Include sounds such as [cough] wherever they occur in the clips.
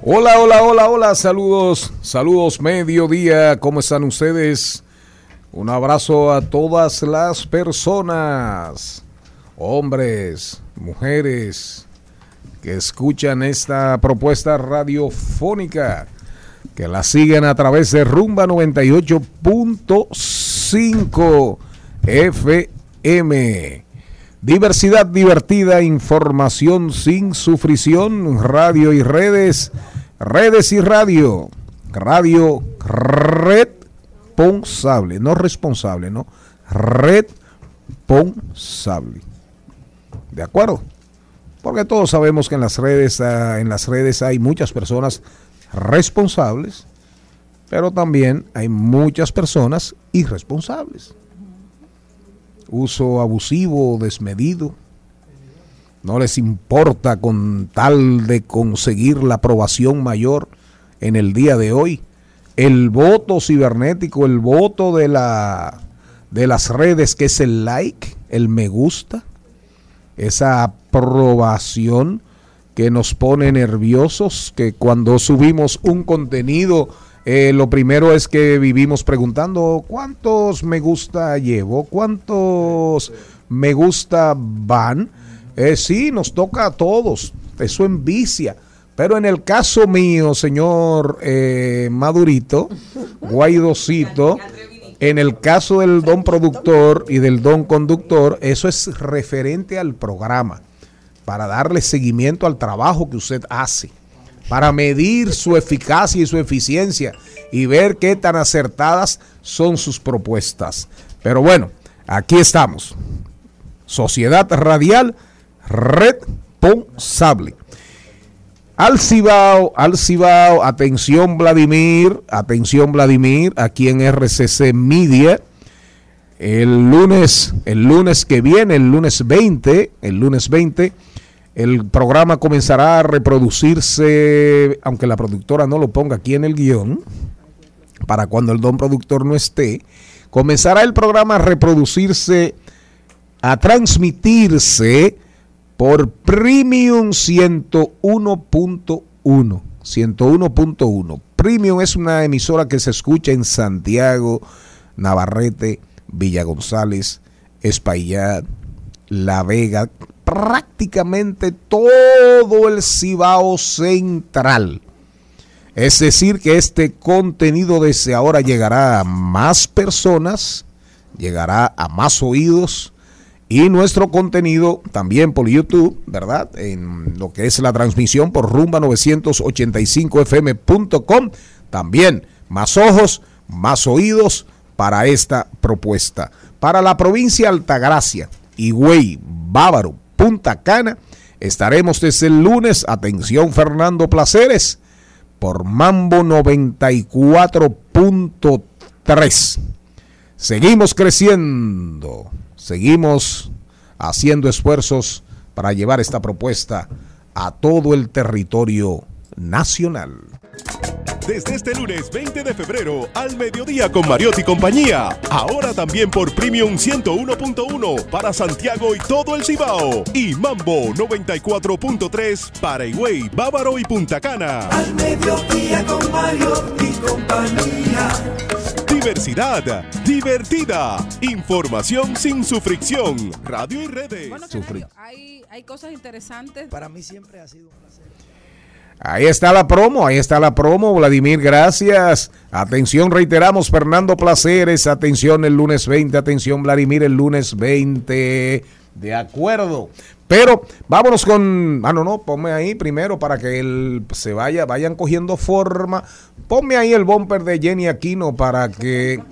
Hola, hola, hola, hola, saludos, saludos, mediodía, ¿cómo están ustedes? Un abrazo a todas las personas, hombres, mujeres, que escuchan esta propuesta radiofónica, que la siguen a través de Rumba 98.5 FM. Diversidad divertida, información sin sufrición, radio y redes Redes y radio. Radio responsable, no responsable, no. Responsable. ¿De acuerdo? Porque todos sabemos que en las redes, ah, en las redes hay muchas personas responsables, pero también hay muchas personas irresponsables. Uso abusivo, desmedido, no les importa con tal de conseguir la aprobación mayor en el día de hoy. El voto cibernético, el voto de, la, de las redes, que es el like, el me gusta, esa aprobación que nos pone nerviosos, que cuando subimos un contenido, eh, lo primero es que vivimos preguntando cuántos me gusta llevo, cuántos me gusta van eh, sí, nos toca a todos. Eso envicia. Pero en el caso mío, señor eh, Madurito, Guaidocito, en el caso del don productor y del don conductor, eso es referente al programa, para darle seguimiento al trabajo que usted hace, para medir su eficacia y su eficiencia y ver qué tan acertadas son sus propuestas. Pero bueno, aquí estamos. Sociedad Radial responsable. Al Cibao, al Cibao, atención Vladimir, atención Vladimir, aquí en RCC Media. El lunes, el lunes que viene, el lunes 20, el lunes 20, el programa comenzará a reproducirse, aunque la productora no lo ponga aquí en el guion, para cuando el don productor no esté, comenzará el programa a reproducirse, a transmitirse por Premium 101.1. 101.1. Premium es una emisora que se escucha en Santiago, Navarrete, Villa González, Espaillat, La Vega, prácticamente todo el Cibao Central. Es decir, que este contenido desde ahora llegará a más personas, llegará a más oídos, y nuestro contenido también por YouTube, ¿verdad? En lo que es la transmisión por rumba985fm.com. También más ojos, más oídos para esta propuesta. Para la provincia Altagracia, Higüey, Bávaro, Punta Cana, estaremos desde el lunes, atención Fernando Placeres, por Mambo 94.3. Seguimos creciendo seguimos haciendo esfuerzos para llevar esta propuesta a todo el territorio nacional. Desde este lunes 20 de febrero al mediodía con Mariotti y compañía. Ahora también por Premium 101.1 para Santiago y todo el Cibao. Y Mambo 94.3 para Higüey, Bávaro y Punta Cana. Al mediodía con Mariotti y compañía. Diversidad, divertida, información sin su fricción. Radio y redes. hay, hay cosas interesantes. Para mí siempre ha sido un placer. Ahí está la promo, ahí está la promo, Vladimir, gracias. Atención, reiteramos, Fernando Placeres, atención el lunes 20, atención, Vladimir, el lunes 20. De acuerdo. Pero vámonos con. Ah, no, no, ponme ahí primero para que él se vaya, vayan cogiendo forma. Ponme ahí el bumper de Jenny Aquino para que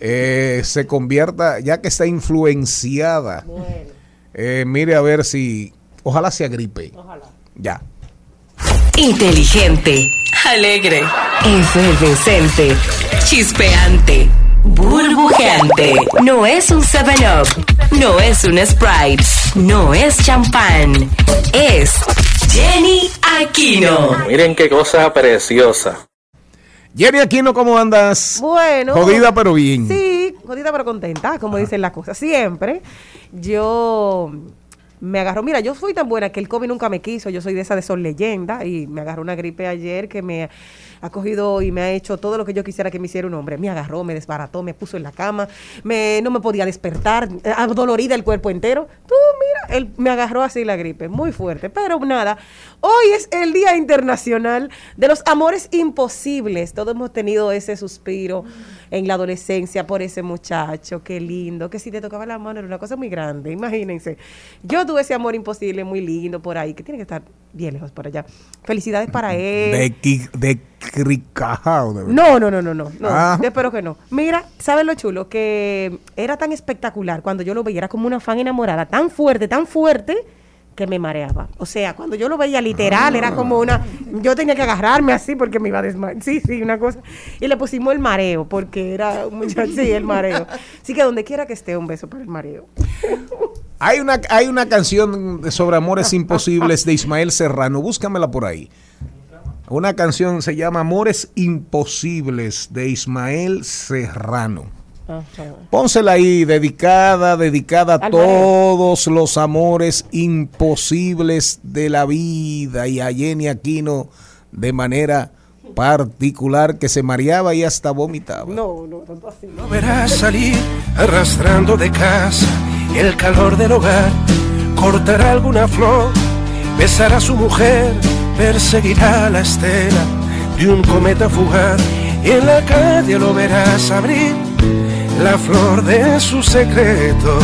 eh, se convierta, ya que está influenciada. Eh, mire a ver si. Ojalá se agripe. Ojalá. Ya. Inteligente, alegre, efervescente, chispeante, burbujeante. No es un 7-Up, no es un Sprite, no es champán. Es Jenny Aquino. Miren qué cosa preciosa. Jenny Aquino, ¿cómo andas? Bueno. Jodida pero bien. Sí, jodida pero contenta, como dicen las cosas. Siempre. Yo me agarró, mira, yo soy tan buena que el COVID nunca me quiso, yo soy de esa de Sol Leyenda y me agarró una gripe ayer que me ha cogido y me ha hecho todo lo que yo quisiera que me hiciera un hombre. Me agarró, me desbarató, me puso en la cama, me, no me podía despertar, dolorida el cuerpo entero. Tú, mira, él me agarró así la gripe, muy fuerte. Pero nada, hoy es el Día Internacional de los Amores Imposibles. Todos hemos tenido ese suspiro en la adolescencia por ese muchacho, qué lindo, que si te tocaba la mano era una cosa muy grande, imagínense. Yo tuve ese amor imposible muy lindo por ahí, que tiene que estar bien lejos por allá. Felicidades para él. De, de cricajao. no, no, no, no, no, no ah. espero que no. Mira, ¿sabes lo chulo? Que era tan espectacular cuando yo lo veía, era como una fan enamorada, tan fuerte, tan fuerte que me mareaba. O sea, cuando yo lo veía literal, era como una. Yo tenía que agarrarme así porque me iba a desmayar. Sí, sí, una cosa. Y le pusimos el mareo, porque era un muchacho. Sí, el mareo. Así que donde quiera que esté, un beso para el mareo. Hay una, hay una canción sobre amores imposibles de Ismael Serrano. Búscamela por ahí. Una canción se llama Amores Imposibles de Ismael Serrano. Pónsela ahí, dedicada, dedicada a todos los amores imposibles de la vida y a Jenny Aquino de manera particular que se mareaba y hasta vomitaba. No, no, tanto así. No verás salir arrastrando de casa el calor del hogar, cortará alguna flor, besará a su mujer, perseguirá la estela de un cometa fugaz y en la calle lo verás abrir la flor de su secreto.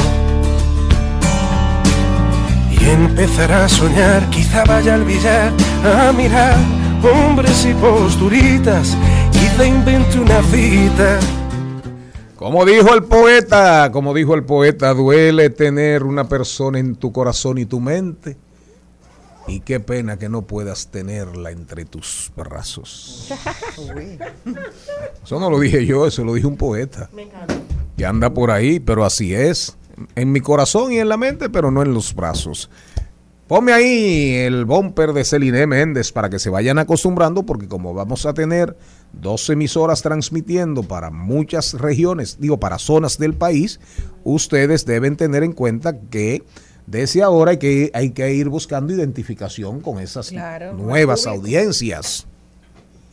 Y empezará a soñar, quizá vaya al billar a mirar hombres y posturitas, quizá invente una cita. Como dijo el poeta, como dijo el poeta, duele tener una persona en tu corazón y tu mente. Y qué pena que no puedas tenerla entre tus brazos. Eso no lo dije yo, eso lo dijo un poeta. Me encanta que anda por ahí, pero así es. En mi corazón y en la mente, pero no en los brazos. Ponme ahí el bumper de Celine Méndez para que se vayan acostumbrando, porque como vamos a tener dos emisoras transmitiendo para muchas regiones, digo, para zonas del país, ustedes deben tener en cuenta que desde ahora hay que, hay que ir buscando identificación con esas nuevas audiencias.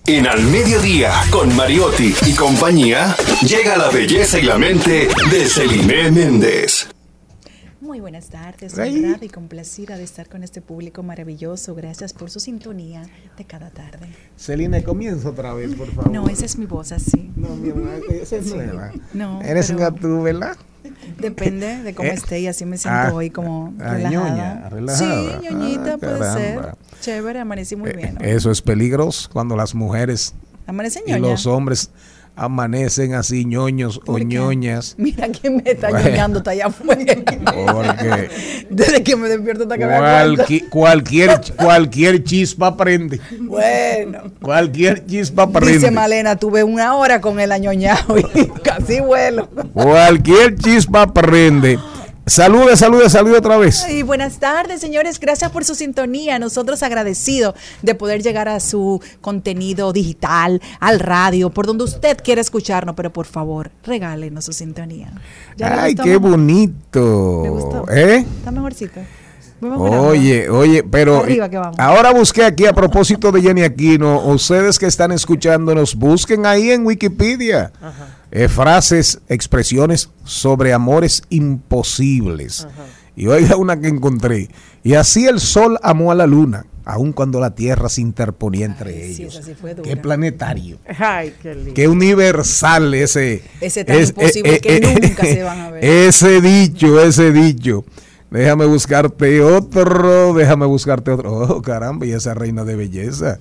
En Al Mediodía, con Mariotti y compañía, llega la belleza y la mente de Celine Méndez. Muy buenas tardes, honrada y complacida de estar con este público maravilloso. Gracias por su sintonía de cada tarde. Celine, comienza otra vez, por favor. No, esa es mi voz así. No, mi amor, esa es nueva. No. Eres pero... gatú, ¿verdad? Depende de cómo eh, esté y así me siento ah, hoy como ah, relajada. Sí, ñoñita ah, puede ser. Chévere, amanecí muy eh, bien. Eso es peligroso cuando las mujeres y los hombres amanecen así ñoños o ñoñas. Mira quién me está ñoñando, está allá afuera. Porque [laughs] desde que me despierto hasta que me cualquier, cualquier chispa prende. Bueno. Cualquier chispa prende. Dice Malena, tuve una hora con el añoñado y [laughs] casi vuelo. Cualquier chispa prende. Salude, salude, salude otra vez. Y buenas tardes, señores. Gracias por su sintonía. Nosotros agradecidos de poder llegar a su contenido digital, al radio, por donde usted quiera escucharnos, pero por favor, regálenos su sintonía. Ay, qué bonito. ¿Me gustó? ¿Eh? Está mejorcito. Oye, oye, pero ahora busqué aquí a propósito de Jenny Aquino, ustedes que están escuchándonos, busquen ahí en Wikipedia. Ajá eh, frases, expresiones sobre amores imposibles. Y oiga una que encontré. Y así el sol amó a la luna. aun cuando la Tierra se interponía entre Ay, ellos. sí. Qué planetario. Ay, qué lindo. Qué universal ese. Ese tan imposible que nunca se van a ver. Ese dicho, ese dicho. Déjame buscarte otro, déjame buscarte otro. Oh, caramba, y esa reina de belleza.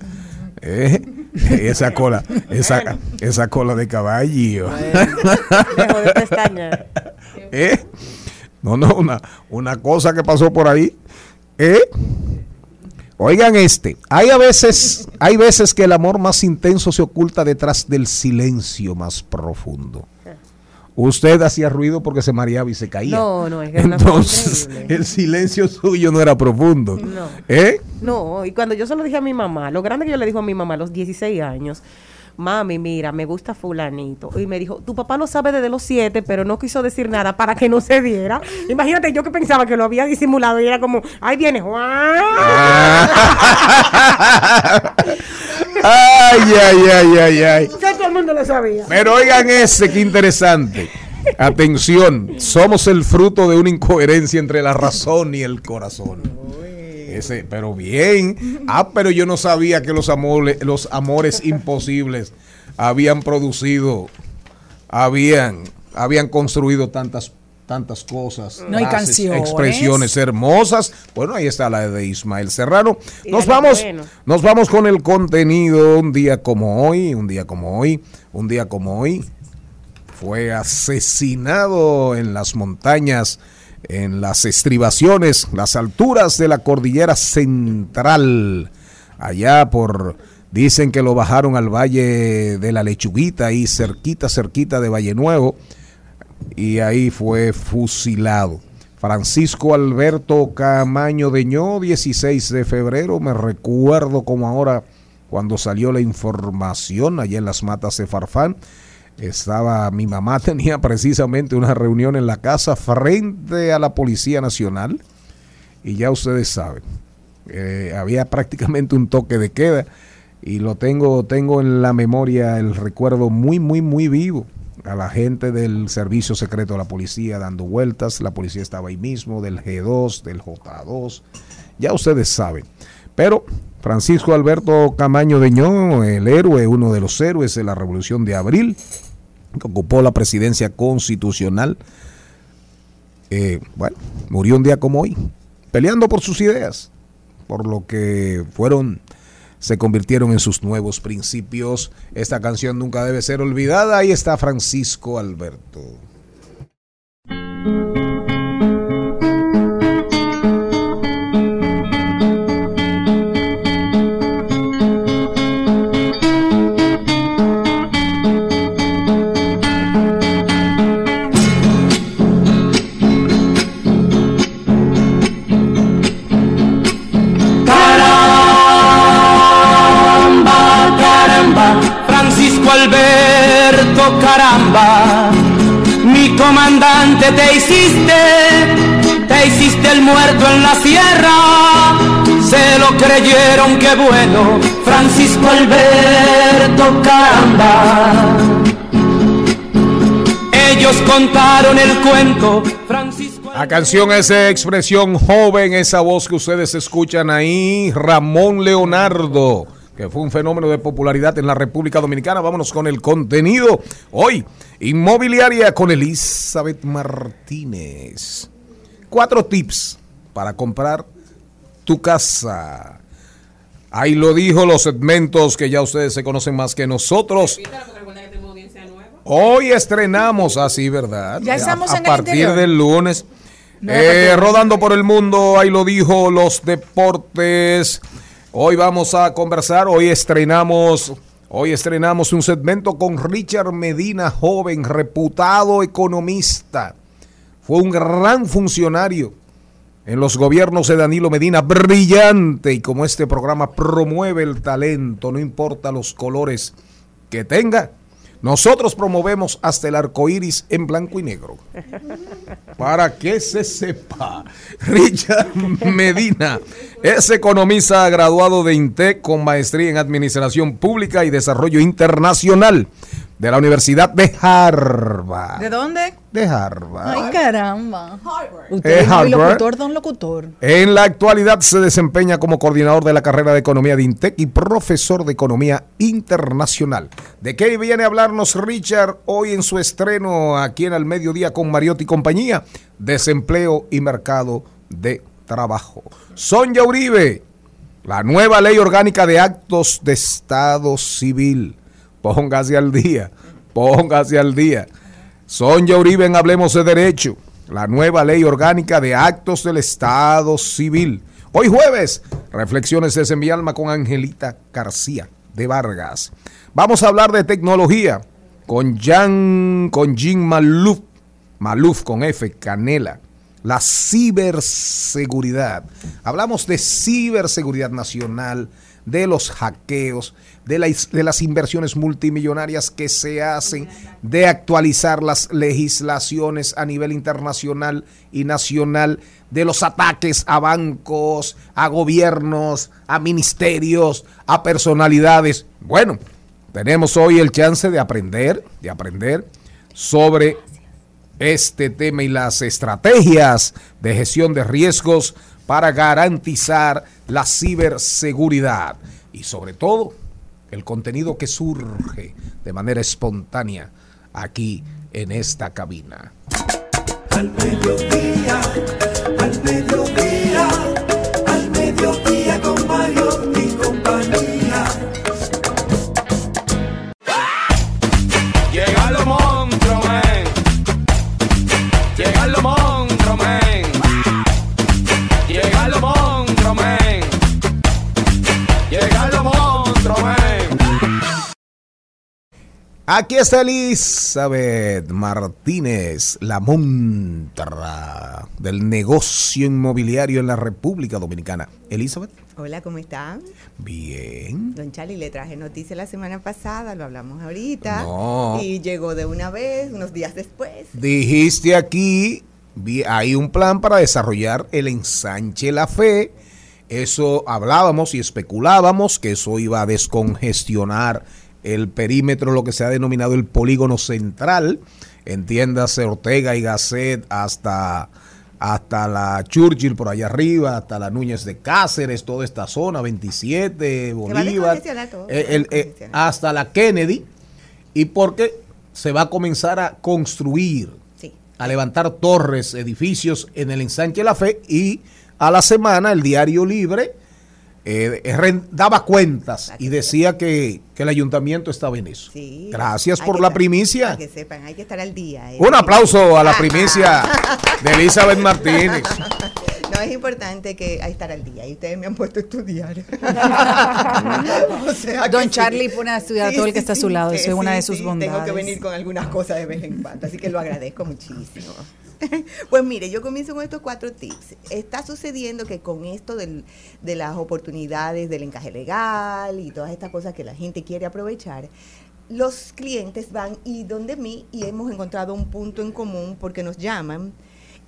Eh, [laughs] Esa cola, esa, esa cola de caballo. [laughs] Pestaña. ¿Eh? No, no, una, una cosa que pasó por ahí. ¿Eh? Oigan este, hay a veces, hay veces que el amor más intenso se oculta detrás del silencio más profundo. Usted hacía ruido porque se mareaba y se caía. No, no, es que Entonces, el silencio suyo no era profundo. No. ¿Eh? No, y cuando yo se lo dije a mi mamá, lo grande que yo le dijo a mi mamá a los 16 años, mami, mira, me gusta fulanito. Y me dijo, tu papá lo sabe desde los 7, pero no quiso decir nada para que no se diera. Imagínate, yo que pensaba que lo había disimulado y era como, ahí viene Juan. [laughs] Ay, ay, ay, ay, ay. Ya todo el mundo lo sabía. Pero oigan ese, qué interesante. Atención, somos el fruto de una incoherencia entre la razón y el corazón. Ese, pero bien. Ah, pero yo no sabía que los amores, los amores imposibles habían producido, habían, habían construido tantas tantas cosas, No hay frases, canciones. expresiones hermosas. Bueno, ahí está la de Ismael Serrano. Y Nos vamos, nos vamos con el contenido un día como hoy, un día como hoy, un día como hoy. Fue asesinado en las montañas, en las estribaciones, las alturas de la cordillera central, allá por, dicen que lo bajaron al valle de la lechuguita, ahí cerquita, cerquita de Valle Nuevo, y ahí fue fusilado. Francisco Alberto Camaño Deñó, 16 de febrero, me recuerdo como ahora cuando salió la información allá en las matas de Farfán. Estaba, mi mamá [laughs] tenía precisamente una reunión en la casa frente a la Policía Nacional y ya ustedes saben, eh, había [laughs] prácticamente un toque de queda y lo tengo, tengo en la memoria el recuerdo muy, muy, muy vivo a la gente del servicio secreto de la policía dando vueltas, la policía estaba ahí mismo, del G2, del J2, ya ustedes saben. Pero Francisco Alberto Camaño Deñón, el héroe, uno de los héroes de la Revolución de Abril, que ocupó la presidencia constitucional, eh, bueno, murió un día como hoy, peleando por sus ideas, por lo que fueron, se convirtieron en sus nuevos principios. Esta canción nunca debe ser olvidada. Ahí está Francisco Alberto. Caramba, mi comandante te hiciste, te hiciste el muerto en la sierra, se lo creyeron, qué bueno, Francisco Alberto, caramba. Ellos contaron el cuento, Francisco La canción es expresión joven, esa voz que ustedes escuchan ahí, Ramón Leonardo, que fue un fenómeno de popularidad en la República Dominicana. Vámonos con el contenido. Hoy, inmobiliaria con Elizabeth Martínez. Cuatro tips para comprar tu casa. Ahí lo dijo los segmentos que ya ustedes se conocen más que nosotros. Hoy estrenamos así, ¿verdad? Ya estamos a, en el partir interior. del lunes. No, Eh, rodando por el mundo, ahí lo dijo los deportes. Hoy vamos a conversar, hoy estrenamos, hoy estrenamos un segmento con Richard Medina, joven, reputado economista. Fue un gran funcionario en los gobiernos de Danilo Medina, brillante, y como este programa promueve el talento, no importa los colores que tenga, nosotros promovemos hasta el arco iris en blanco y negro. Para que se sepa, [laughs] Richard Medina es economista graduado de INTEC con maestría en Administración Pública y Desarrollo Internacional. De la Universidad de Harvard. ¿De dónde? De Harvard. Ay, caramba. Usted Eh, es Harvard. locutor, don locutor. En la actualidad se desempeña como coordinador de la carrera de Economía de INTEC y profesor de Economía Internacional. ¿De qué viene a hablarnos Richard hoy en su estreno aquí en Al Mediodía con Mariotti y compañía? Desempleo y mercado de trabajo. Sonia Uribe, la nueva ley orgánica de actos de Estado civil. Póngase al día, póngase al día. Sonia Uribe en Hablemos de Derecho, la nueva ley orgánica de actos del Estado Civil. Hoy jueves, reflexiones de mi alma con Angelita García de Vargas. Vamos a hablar de tecnología con Jan, con Jean Maluf, Maluf con F, Canela. La ciberseguridad. Hablamos de ciberseguridad nacional, de los hackeos, de, de las inversiones multimillonarias que se hacen, de actualizar las legislaciones a nivel internacional y nacional, de los ataques a bancos, a gobiernos, a ministerios, a personalidades. Bueno, tenemos hoy el chance de aprender, de aprender sobre este tema y las estrategias de gestión de riesgos para garantizar la ciberseguridad y sobre todo el contenido que surge de manera espontánea aquí en esta cabina. Aquí está Elizabeth Martínez, la montra del negocio inmobiliario en la República Dominicana. Elizabeth, Hola, ¿cómo están? bien. Don Charlie, le traje noticia la semana pasada, lo hablamos ahorita. No. Y llegó de una vez, unos días después. Dijiste aquí, hay un plan para desarrollar el ensanche La Fe. Eso hablábamos y especulábamos que eso iba a descongestionar el perímetro, lo que se ha denominado el polígono central. Entiéndase Ortega y Gasset hasta, hasta la Churchill por allá arriba, hasta la Núñez de Cáceres, toda esta zona, 27, va a Bolívar, todo, eh, el- hasta la Kennedy. Y porque se va a comenzar a construir Sí. a levantar torres, edificios en el ensanche La Fe y a la semana el diario Libre eh, ren- daba cuentas y decía que, que el ayuntamiento estaba en eso. Sí. Gracias por la estar- primicia. Para que sepan, hay que estar al día. ¿eh? Un aplauso a la primicia de Elizabeth [laughs] Martínez. No, es importante que hay que estar al día. Y ustedes me han puesto a estudiar. [laughs] [laughs] O sea Don sí. Charlie pone a estudiar a todo el que está a su lado, eso es una de sus sí, bondades. Tengo que venir con algunas cosas de vez en cuando, así que lo agradezco muchísimo. [laughs] Pues mire, yo comienzo con estos cuatro tips. Está sucediendo que con esto del- de las oportunidades del encaje legal y todas estas cosas que la gente quiere aprovechar, los clientes van y donde mí y hemos encontrado un punto en común porque nos llaman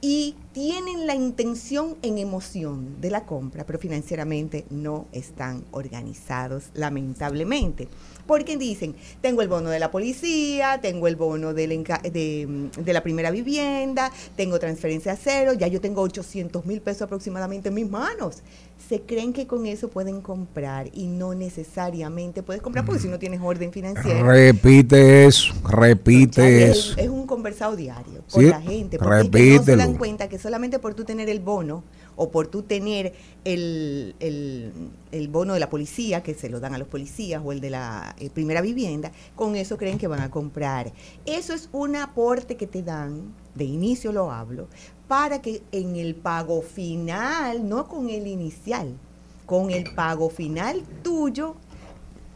y tienen la intención en emoción de la compra, pero financieramente no están organizados, lamentablemente. Porque dicen, tengo el bono de la policía, tengo el bono del enca- de, de la primera vivienda, tengo transferencia a cero, ya yo tengo 800 mil pesos aproximadamente en mis manos. Se creen que con eso pueden comprar y no necesariamente puedes comprar porque si no tienes orden financiera. Repite eso, repite eso. Es, es un conversado diario con Sí, la gente. Porque es que no se repítelo. dan cuenta que solamente por tú tener el bono o por tú tener el, el- bono de la policía, que se lo dan a los policías, o el de la eh, primera vivienda, con eso creen que van a comprar. Eso es un aporte que te dan, de inicio lo hablo, para que en el pago final, no con el inicial, con el pago final tuyo,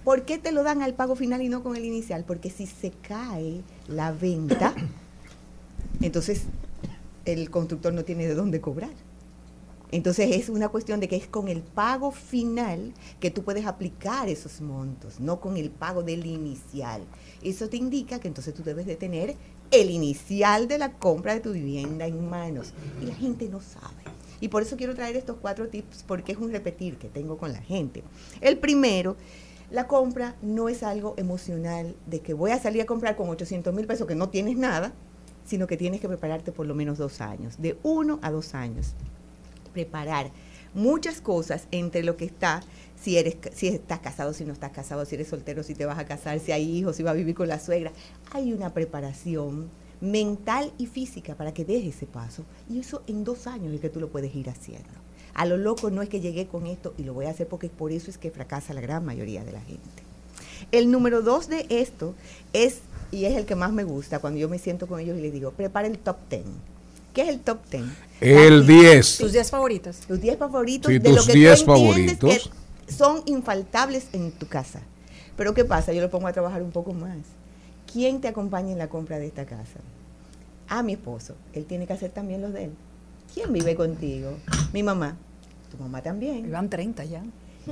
¿Por qué te lo dan al pago final y no con el inicial? Porque si se cae la venta, entonces el constructor no tiene de dónde cobrar. Entonces es una cuestión de que es con el pago final que tú puedes aplicar esos montos, no con el pago del inicial. Eso te indica que entonces tú debes de tener el inicial de la compra de tu vivienda en manos. Y la gente no sabe. Y por eso quiero traer estos cuatro tips, porque es un repetir que tengo con la gente. El primero, La compra no es algo emocional de que voy a salir a comprar con 800 mil pesos que no tienes nada, sino que tienes que prepararte por lo menos dos años, de uno a dos años. Preparar muchas cosas entre lo que está, si eres si estás casado, si no estás casado, si eres soltero, si te vas a casar, si hay hijos, si vas a vivir con la suegra. Hay una preparación mental y física para que des ese paso. Y eso en dos años es que tú lo puedes ir haciendo. A lo loco no es que llegué con esto y lo voy a hacer porque por eso es que fracasa la gran mayoría de la gente. El número dos de esto es, y es el que más me gusta, cuando yo me siento con ellos y les digo, prepara el top ten. ¿Qué es el top ten? El 10. Tus 10 favoritos. Tus 10 favoritos Sí, de lo tus que 10 tú entiendes favoritos. que son infaltables en tu casa. Pero ¿qué pasa? Yo lo pongo a trabajar un poco más. ¿Quién te acompaña en la compra de esta casa? A mi esposo. Él tiene que hacer también los de él. ¿Quién vive contigo? Mi mamá. Tu mamá también. Iban 30 ya.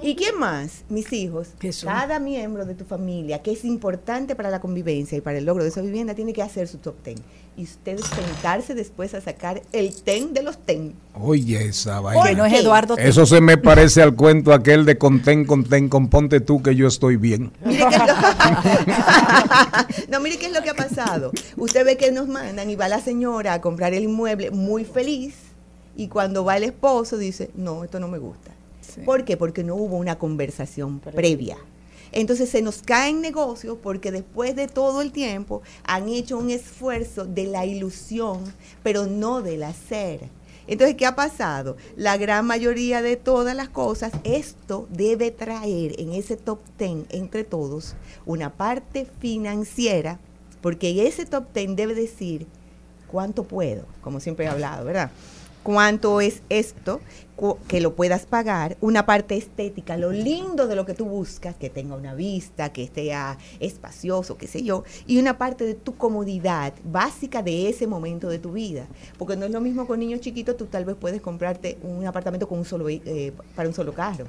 ¿Y quién más? Mis hijos. Jesús. Cada miembro de tu familia, que es importante para la convivencia y para el logro de esa vivienda, tiene que hacer su top ten. Y ustedes sentarse después a sacar el ten de los ten. Oye, esa Que vaina. no es? Eduardo. Eso se me parece al cuento aquel de contén, contén, componte tú que yo estoy bien. Mire qué es lo... [laughs] no, mire qué es lo que ha pasado. Usted ve que nos mandan y va la señora a comprar el inmueble muy feliz y cuando va el esposo dice, no, esto no me gusta. Sí. ¿Por qué? Porque no hubo una conversación previa. Entonces se nos caen negocios porque después de todo el tiempo han hecho un esfuerzo de la ilusión, pero no del hacer. Entonces, ¿qué ha pasado? La gran mayoría de todas las cosas, esto debe traer en ese top 10 entre todos una parte financiera, porque ese top 10 debe decir cuánto puedo, como siempre he hablado, ¿verdad? Cuánto es esto, que lo puedas pagar, una parte estética, lo lindo de lo que tú buscas, que tenga una vista, que sea espacioso, qué sé yo, y una parte de tu comodidad básica de ese momento de tu vida. Porque no es lo mismo con niños chiquitos, tú tal vez puedes comprarte un apartamento con un solo, eh, para un solo carro,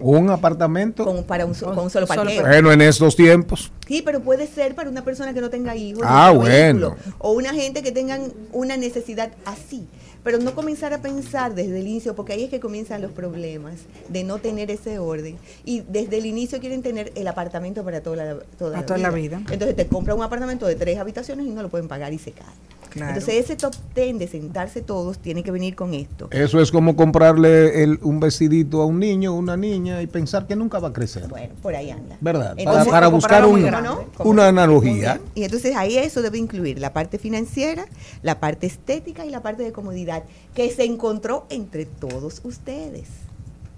Un apartamento. con, para un, so- con un solo parqueo. Bueno, en estos tiempos. Sí, pero puede ser para una persona que no tenga hijos. Ah, vehículo, bueno. O una gente que tengan una necesidad así. Pero no comenzar a pensar desde el inicio, porque ahí es que comienzan los problemas de no tener ese orden. Y desde el inicio quieren tener el apartamento para toda la, toda Para toda la vida. Entonces te compran un apartamento de tres habitaciones y no lo pueden pagar y se cae. Claro. Entonces ese top ten de sentarse todos tiene que venir con esto. Eso es como comprarle el- un vestidito a un niño o una niña y pensar que nunca va a crecer. Bueno, por ahí anda. ¿Verdad? Para, Entonces, para o buscar un- grande. ¿no? Como- una analogía. Y entonces ahí eso debe incluir la parte financiera, la parte estética y la parte de comodidad que se encontró entre todos ustedes.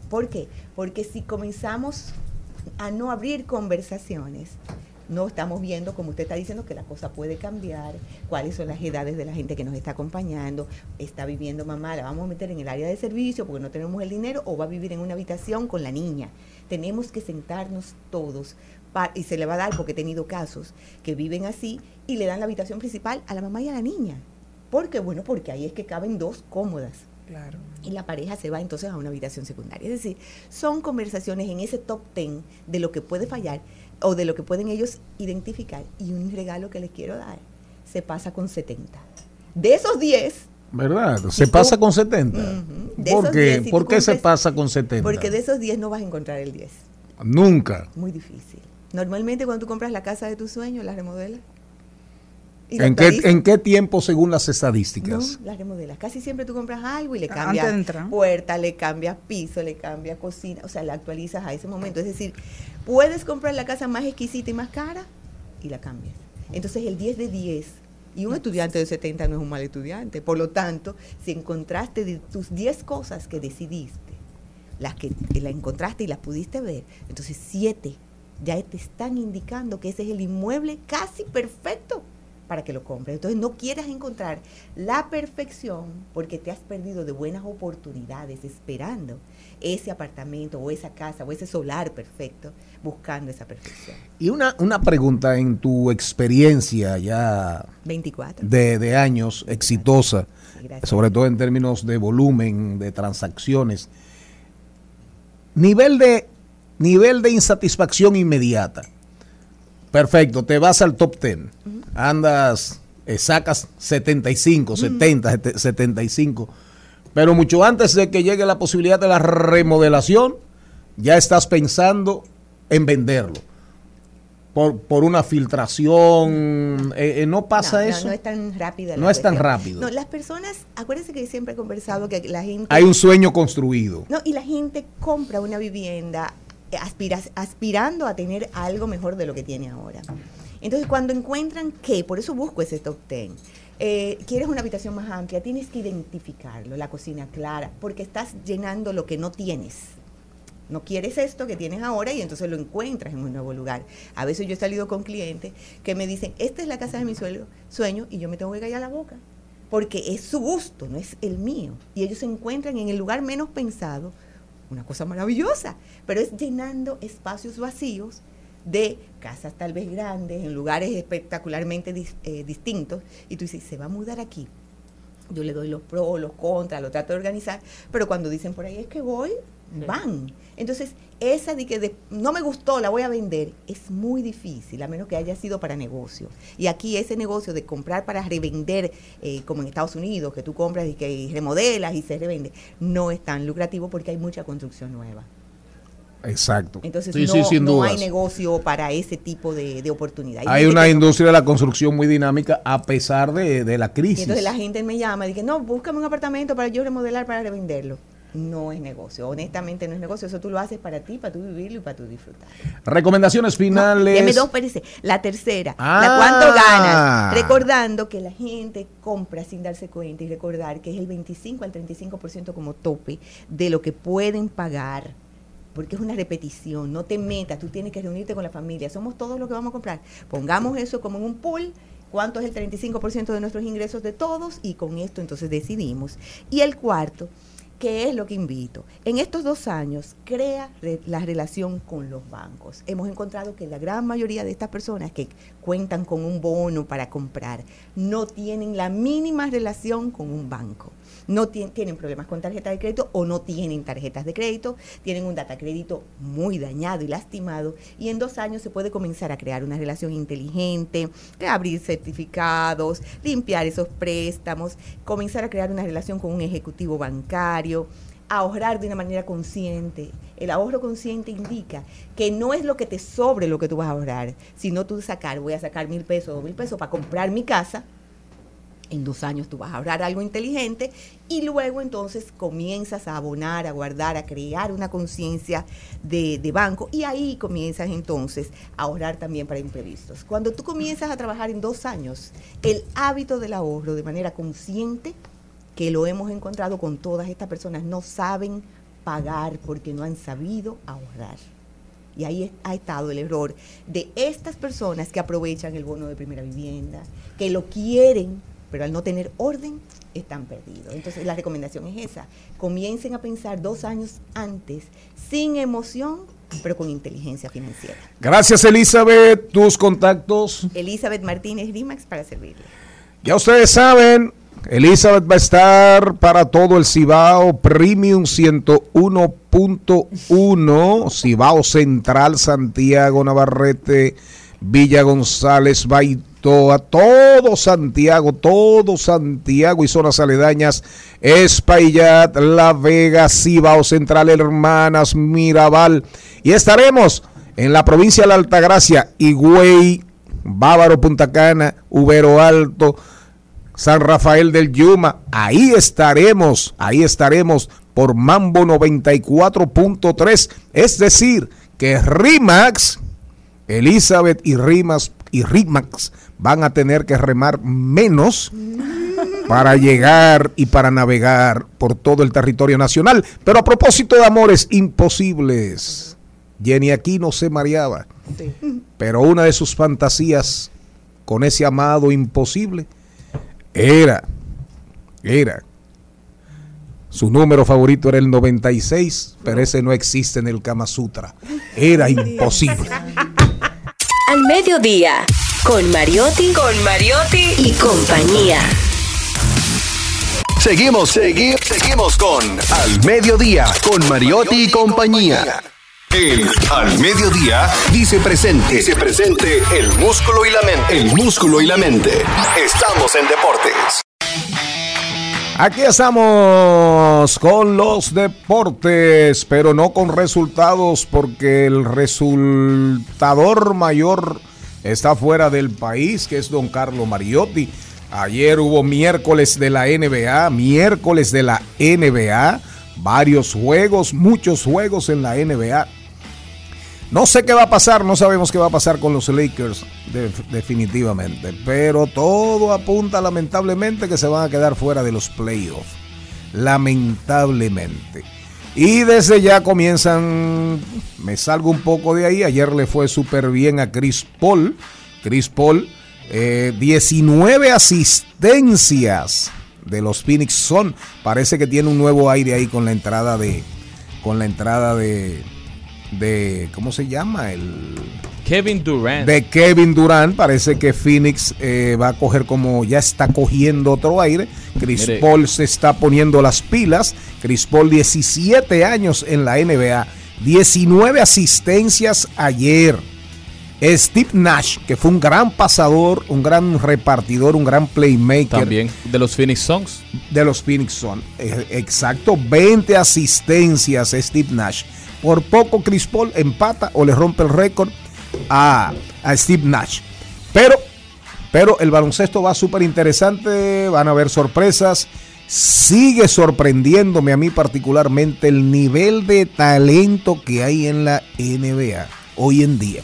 ¿Por qué? Porque si comenzamos a no abrir conversaciones, no estamos viendo, como usted está diciendo, que la cosa puede cambiar, cuáles son las edades de la gente que nos está acompañando, está viviendo mamá, la vamos a meter en el área de servicio porque no tenemos el dinero o va a vivir en una habitación con la niña. Tenemos que sentarnos todos y se le va a dar, porque he tenido casos que viven así y le dan la habitación principal a la mamá y a la niña. ¿Por qué? Bueno, porque ahí es que caben dos cómodas Claro. y la pareja se va entonces a una habitación secundaria. Es decir, son conversaciones en ese top ten de lo que puede fallar o de lo que pueden ellos identificar. Y un regalo que les quiero dar se pasa con 70. De esos 10, ¿Verdad? Se tú- pasa con 70. Ujú. De ¿Por qué? 10, si ¿Por qué se pasa con 70? porque de esos 10 no vas a encontrar el 10. Nunca. Muy difícil. Normalmente cuando tú compras la casa de tus sueños, la remodelas. ¿En qué, actualizas. ¿En qué tiempo según las estadísticas? No, las remodelas. Casi siempre tú compras algo y le Antes cambias puerta, le cambias piso, le cambias cocina, o sea, la actualizas a ese momento. Es decir, puedes comprar la casa más exquisita y más cara y la cambias. Entonces el 10 de 10 y un estudiante de 70 no es un mal estudiante. Por lo tanto, si encontraste de tus 10 cosas que decidiste, las que la encontraste y las pudiste ver, entonces 7 ya te están indicando que ese es el inmueble casi perfecto para que lo compres. Entonces no quieras encontrar la perfección porque te has perdido de buenas oportunidades esperando ese apartamento o esa casa o ese solar perfecto buscando esa perfección. Y una, una pregunta en tu experiencia ya 24. de, de años exitosa, Gracias. sobre todo en términos de volumen, de transacciones. Nivel de, nivel de insatisfacción inmediata. Perfecto, te vas al top 10. Andas, eh, sacas 75, 70, sete- 75. Pero mucho antes de que llegue la posibilidad de la remodelación, ya estás pensando en venderlo. Por, por una filtración, eh, eh, no pasa No, eso. No, es tan rápida. No es tan rápido. No, las personas, acuérdense que siempre he conversado que la gente... Hay un sueño construido. No, y la gente compra una vivienda eh, aspira- aspirando a tener algo mejor de lo que tiene ahora. Entonces, cuando encuentran que, por eso busco ese top 10, eh, quieres una habitación más amplia, tienes que identificarlo, la cocina clara, porque estás llenando lo que no tienes. No quieres esto que tienes ahora y entonces lo encuentras en un nuevo lugar. A veces yo he salido con clientes que me dicen, esta es la casa de mi sueño y yo me tengo que callar la boca. Porque es su gusto, no es el mío. Y ellos se encuentran en el lugar menos pensado, una cosa maravillosa, pero es llenando espacios vacíos de casas tal vez grandes, en lugares espectacularmente dis- eh, distintos, y tú dices, se va a mudar aquí. Yo le doy los pros, los contras, lo trato de organizar, pero cuando dicen por ahí es que voy, van. Entonces, esa de que de- no me gustó, la voy a vender, es muy difícil, a menos que haya sido para negocio. Y aquí ese negocio de comprar para revender, eh, como en Estados Unidos, que tú compras y que remodelas y se revende, no es tan lucrativo porque hay mucha construcción nueva. Exacto. Entonces, Sí, no, sí, sin no hay negocio para ese tipo de, de oportunidad. Hay una que industria de la construcción muy dinámica a pesar de, de la Y crisis. entonces la gente me llama y dice, no, búscame un apartamento para yo remodelar para revenderlo. No es negocio, honestamente no es negocio, eso tú lo haces para ti, para tú vivirlo y para tú disfrutar. Recomendaciones finales. Deme dos, espérese. La tercera, Ah. la cuánto ganas. Recordando que la gente compra sin darse cuenta y recordar que es el 25 al 35% como tope de lo que pueden pagar. Porque es una repetición, no te metas, tú tienes que reunirte con la familia, somos todos los que vamos a comprar. Pongamos eso como en un pool, cuánto es el 35% de nuestros ingresos de todos y con esto entonces decidimos. Y el cuarto, ¿Qué es lo que invito? En estos dos años, crea re- la relación con los bancos. Hemos encontrado que la gran mayoría de estas personas que cuentan con un bono para comprar no tienen la mínima relación con un banco. No tien- tienen problemas con tarjeta de crédito o no tienen tarjetas de crédito, tienen un data crédito muy dañado y lastimado y en dos años se puede comenzar a crear una relación inteligente, abrir certificados, limpiar esos préstamos, comenzar a crear una relación con un ejecutivo bancario, ahorrar de una manera consciente. El ahorro consciente indica que no es lo que te sobre lo que tú vas a ahorrar, sino tú sacar, voy a sacar mil pesos o mil pesos para comprar mi casa, en dos años tú vas a ahorrar algo inteligente y luego entonces comienzas a abonar, a guardar, a crear una conciencia de, banco y ahí comienzas entonces a ahorrar también para imprevistos. Cuando tú comienzas a trabajar en dos años, el hábito del ahorro de manera consciente, que lo hemos encontrado con todas estas personas, no saben pagar porque no han sabido ahorrar. Y ahí ha estado el error de estas personas que aprovechan el bono de primera vivienda, que lo quieren, pero al no tener orden, están perdidos. Entonces la recomendación es esa. Comiencen a pensar dos años antes, sin emoción, pero con inteligencia financiera. Gracias, Elizabeth. Tus contactos. Elizabeth Martínez Rimax para servirle. Ya ustedes saben, Elizabeth va a estar para todo el Cibao Premium 101.1, Cibao Central, Santiago, Navarrete, Villa González, Baitoa, todo Santiago, todo Santiago y zonas aledañas, Espaillat, La Vega, Cibao Central, Hermanas, Mirabal. Y estaremos en la provincia de la Altagracia, Higüey, Bávaro, Punta Cana, Ubero Alto, San Rafael del Yuma. Ahí estaremos, ahí estaremos por Mambo 94.3. Es decir, que Rimax, Elizabeth y Rimas y Rimax van a tener que remar menos para llegar y para navegar por todo el territorio nacional. Pero a propósito de amores imposibles, Jenny aquí no se mareaba, pero una de sus fantasías con ese amado imposible era, era, su número favorito era el 96, pero ese no existe en el Kama Sutra. Era [laughs] imposible. Al mediodía, con Mariotti, con Mariotti y compañía. Seguimos, segui- seguimos con Al Mediodía, con Mariotti y compañía. El Al Mediodía dice presente. Dice presente el músculo y la mente. El músculo y la mente. Estamos en deportes. Aquí estamos con los deportes, pero no con resultados porque el resultador mayor está fuera del país, que es don Carlo Mariotti. Ayer hubo miércoles de la NBA, miércoles de la NBA, varios juegos, muchos juegos en la NBA. No sé qué va a pasar, no sabemos qué va a pasar con los Lakers de- definitivamente, pero todo apunta lamentablemente que se van a quedar fuera de los playoffs. Lamentablemente. Y desde ya comienzan, me salgo un poco de ahí, ayer le fue súper bien a Chris Paul. Chris Paul, eh, 19 asistencias de los Phoenix Sun. Parece que tiene un nuevo aire ahí con la entrada de, con la entrada de, de, ¿cómo se llama? El, Kevin Durant. de Kevin Durant. Parece que Phoenix eh, va a coger como ya está cogiendo otro aire. Chris Mire. Paul se está poniendo las pilas. Chris Paul, 17 años en la NBA, 19 asistencias ayer. Steve Nash, que fue un gran pasador, un gran repartidor, un gran playmaker También de los Phoenix Suns. de los Phoenix Sun. Eh, Exacto, 20 asistencias Steve Nash. Por poco Chris Paul empata o le rompe el récord a, a Steve Nash. Pero, pero el baloncesto va súper interesante, van a haber sorpresas. Sigue sorprendiéndome a mí particularmente el nivel de talento que hay en la NBA hoy en día.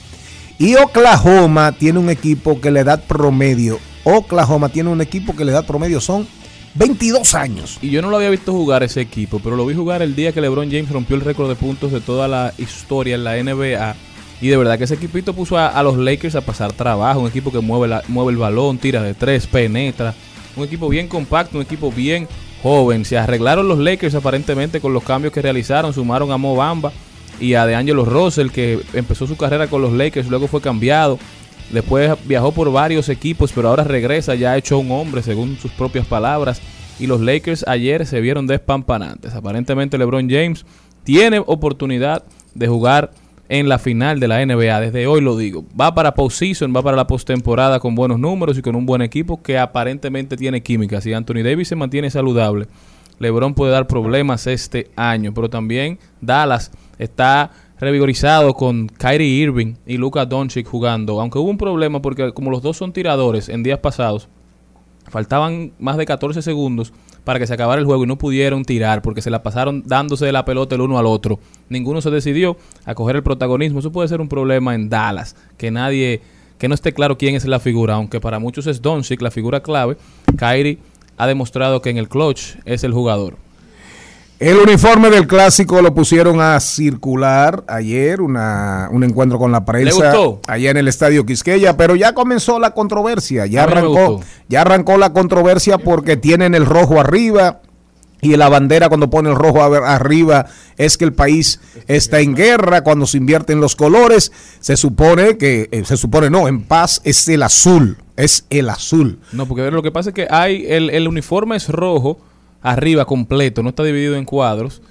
Y Oklahoma tiene un equipo que la edad promedio, Oklahoma tiene un equipo que la edad promedio son 22 años. Y yo no lo había visto jugar ese equipo, pero lo vi jugar el día que LeBron James rompió el récord de puntos de toda la historia en la NBA. Y de verdad que ese equipito puso a, los Lakers a pasar trabajo. Un equipo que mueve, la- mueve el balón, tira de tres, penetra. Un equipo bien compacto, un equipo bien joven. Se arreglaron los Lakers aparentemente con los cambios que realizaron. Sumaron a Mo Bamba y a DeAngelo Russell, que empezó su carrera con los Lakers, luego fue cambiado. Después viajó por varios equipos, pero ahora regresa ya hecho un hombre, según sus propias palabras. Y los Lakers ayer se vieron despampanantes. Aparentemente LeBron James tiene oportunidad de jugar en la final de la NBA. Desde hoy lo digo. Va para postseason, va para la postemporada con buenos números y con un buen equipo que aparentemente tiene química. Si Anthony Davis se mantiene saludable, LeBron puede dar problemas este año. Pero también Dallas está revigorizado con Kyrie Irving y Luka Doncic jugando. Aunque hubo un problema porque como los dos son tiradores en días pasados, faltaban más de 14 segundos para que se acabara el juego y no pudieron tirar porque se la pasaron dándose la pelota el uno al otro. Ninguno se decidió a coger el protagonismo. Eso puede ser un problema en Dallas, que nadie, que no esté claro quién es la figura, aunque para muchos es Doncic la figura clave. Kyrie ha demostrado que en el clutch es el jugador. El uniforme del clásico lo pusieron a circular ayer, una, un encuentro con la prensa allá en el estadio Quisqueya, pero ya comenzó la controversia, ya arrancó, ya arrancó la controversia porque tienen el rojo arriba y la bandera cuando pone el rojo arriba es que el país está en guerra, cuando se invierten los colores, se supone que, eh, se supone no, en paz es el azul, es el azul. No, porque lo que pasa es que hay el, el uniforme es rojo arriba completo, no está dividido en cuadros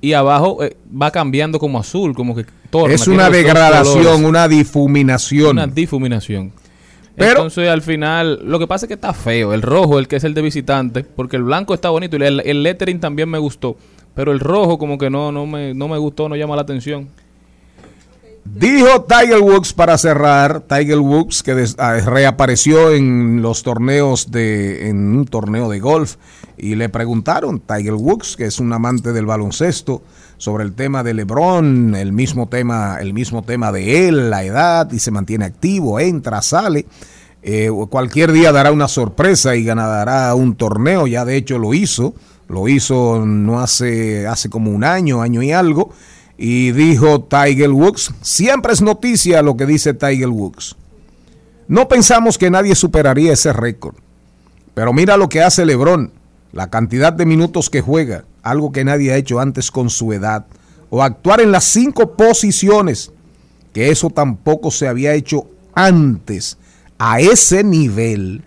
y abajo eh, va cambiando como azul, como que torna, es una degradación, colores. una difuminación. Una difuminación. Pero- Entonces, al final, lo que pasa es que está feo. El rojo, el que es el de visitante, porque el blanco está bonito y el, el lettering también me gustó. Pero el rojo, como que no, no, me, no me gustó, no llama la atención. Dijo Tiger Woods para cerrar, Tiger Woods que des- ah, reapareció en los torneos de, en un torneo de golf y le preguntaron, Tiger Woods, que es un amante del baloncesto, sobre el tema de LeBron, el mismo tema, el mismo tema de él, la edad y se mantiene activo, entra, sale. Eh, cualquier día dará una sorpresa y ganará un torneo, ya de hecho lo hizo, lo hizo no hace, hace como un año, año y algo, y dijo Tiger Woods, siempre es noticia lo que dice Tiger Woods. No pensamos que nadie superaría ese récord, pero mira lo que hace LeBron, la cantidad de minutos que juega, algo que nadie ha hecho antes con su edad, o actuar en las cinco posiciones, que eso tampoco se había hecho antes a ese nivel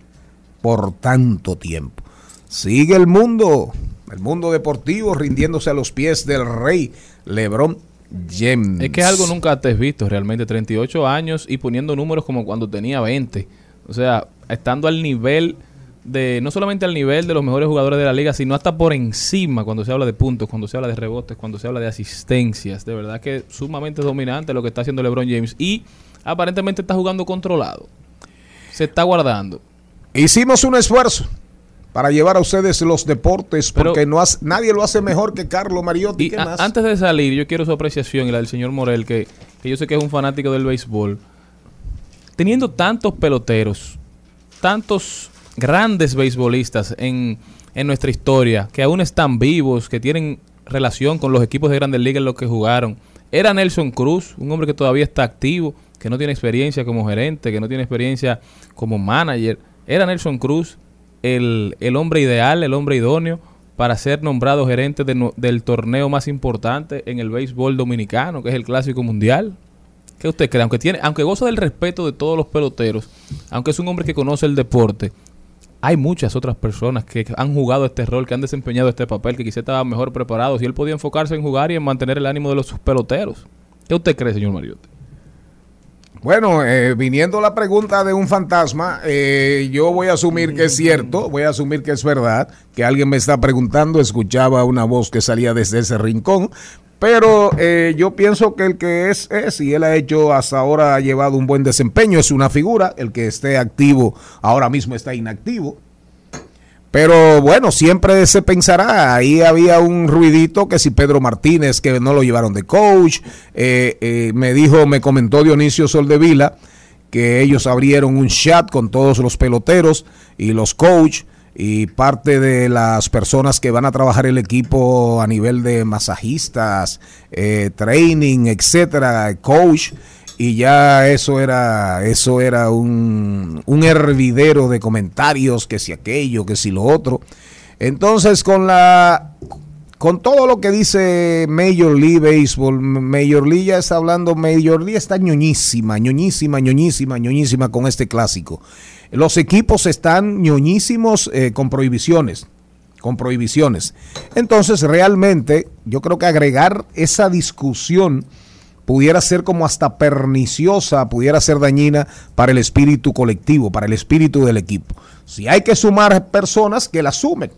por tanto tiempo. Sigue el mundo, el mundo deportivo rindiéndose a los pies del rey LeBron James. Es que algo nunca antes visto, realmente. 38 años y poniendo números como cuando tenía 20. O sea, estando al nivel de no solamente al nivel de los mejores jugadores de la liga, sino hasta por encima cuando se habla de puntos, cuando se habla de rebotes, cuando se habla de asistencias. De verdad que sumamente dominante lo que está haciendo LeBron James y aparentemente está jugando controlado. Se está guardando. Hicimos un esfuerzo para llevar a ustedes los deportes porque no hace- nadie lo hace mejor que Carlos Mariotti. Y ¿Qué a- más? antes de salir, yo quiero su apreciación y la del señor Morel, que, que yo sé que es un fanático del béisbol. Teniendo tantos peloteros, tantos grandes beisbolistas en, en nuestra historia, que aún están vivos, que tienen relación con los equipos de grandes ligas en los que jugaron. Era Nelson Cruz, un hombre que todavía está activo, que no tiene experiencia como gerente, que no tiene experiencia como manager. Era Nelson Cruz el, el hombre ideal, el hombre idóneo para ser nombrado gerente de del torneo más importante en el béisbol dominicano, que es el Clásico Mundial. ¿Qué usted cree? Aunque, tiene, aunque goza del respeto de todos los peloteros, aunque es un hombre que conoce el deporte, hay muchas otras personas que han jugado este rol, que han desempeñado este papel, que quizá estaban mejor preparados y él podía enfocarse en jugar y en mantener el ánimo de los peloteros. ¿Qué usted cree, señor Mariotti? Bueno, eh, viniendo la pregunta de un fantasma, eh, yo voy a asumir que es cierto, voy a asumir que es verdad, que alguien me está preguntando, escuchaba una voz que salía desde ese rincón, pero eh, yo pienso que el que es, es, y él ha hecho hasta ahora, ha llevado un buen desempeño, es una figura, el que esté activo ahora mismo está inactivo. Pero bueno, siempre se pensará, ahí había un ruidito que si Pedro Martínez, que no lo llevaron de coach, eh, eh, me dijo, me comentó Dionisio Soldevila, que ellos abrieron un chat con todos los peloteros y los coach y parte de las personas que van a trabajar el equipo a nivel de masajistas, eh, training, etcétera, coach y ya eso era eso era un, un hervidero de comentarios que si aquello que si lo otro. Entonces con la con todo lo que dice Major League Baseball Major League ya está hablando Major League está ñoñísima ñoñísima ñoñísima ñoñísima con este clásico los equipos están ñoñísimos eh, con prohibiciones con prohibiciones entonces realmente yo creo que agregar esa discusión pudiera ser como hasta perniciosa, pudiera ser dañina para el espíritu colectivo, para el espíritu del equipo. Si hay que sumar personas, que la sumen.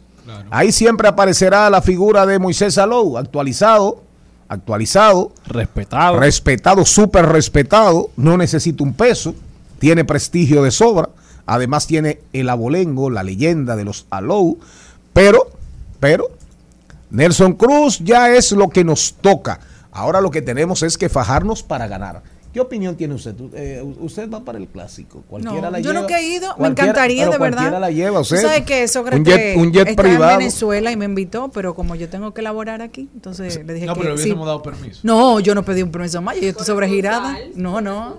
Ahí siempre aparecerá la figura de Moisés Alou, actualizado, actualizado, respetado, respetado, súper respetado, no necesita un peso, tiene prestigio de sobra, además tiene el abolengo, la leyenda de los Alou, pero, pero, Nelson Cruz ya es lo que nos toca. Ahora lo que tenemos es que fajarnos para ganar. ¿Qué opinión tiene usted? Eh, ¿Usted va para el clásico? ¿Cualquiera No, la yo lleva? nunca he ido, me Cualquiera- encantaría pero de cualquiera verdad. la lleva, Tú usted. sabes que Sócrates un jet, un jet privado. en Venezuela y me invitó, pero como yo tengo que elaborar aquí, entonces le dije No, que pero le sí. hubiésemos dado permiso. No, yo no pedí un permiso más, yo estoy sobregirada. No, no.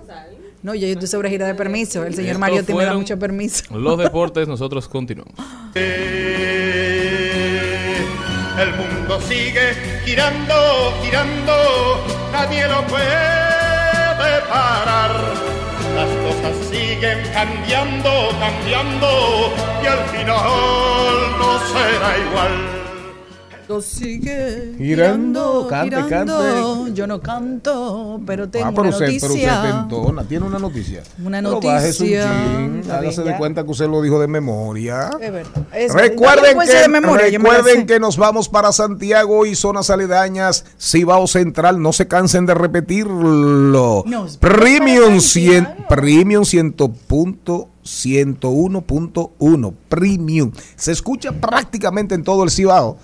No, yo estoy sobregirada de permiso. El señor Mariotti me da mucho permiso. Los deportes, nosotros continuamos. El mundo sigue girando, girando, nadie lo puede parar. Las cosas siguen cambiando, cambiando, y al final no será igual. Lo sigue Girando, cante, girando. Yo no canto, pero tengo Ah, pero una usted, pero usted noticia. te entona, tiene una noticia. Una Pero bájese un noticia. chin, hágase de cuenta que usde lo dijo de memoria. Es verdad. Es verdad. Recuerden, que, de memoria, recuerden que nos vamos para Santiago y zonas aledañas, Cibao Central, no se cansen de repetirlo. Nos Premium, para 100, Premium 100 punto 101.1 Premium. Se escucha prácticamente en todo el Cibao.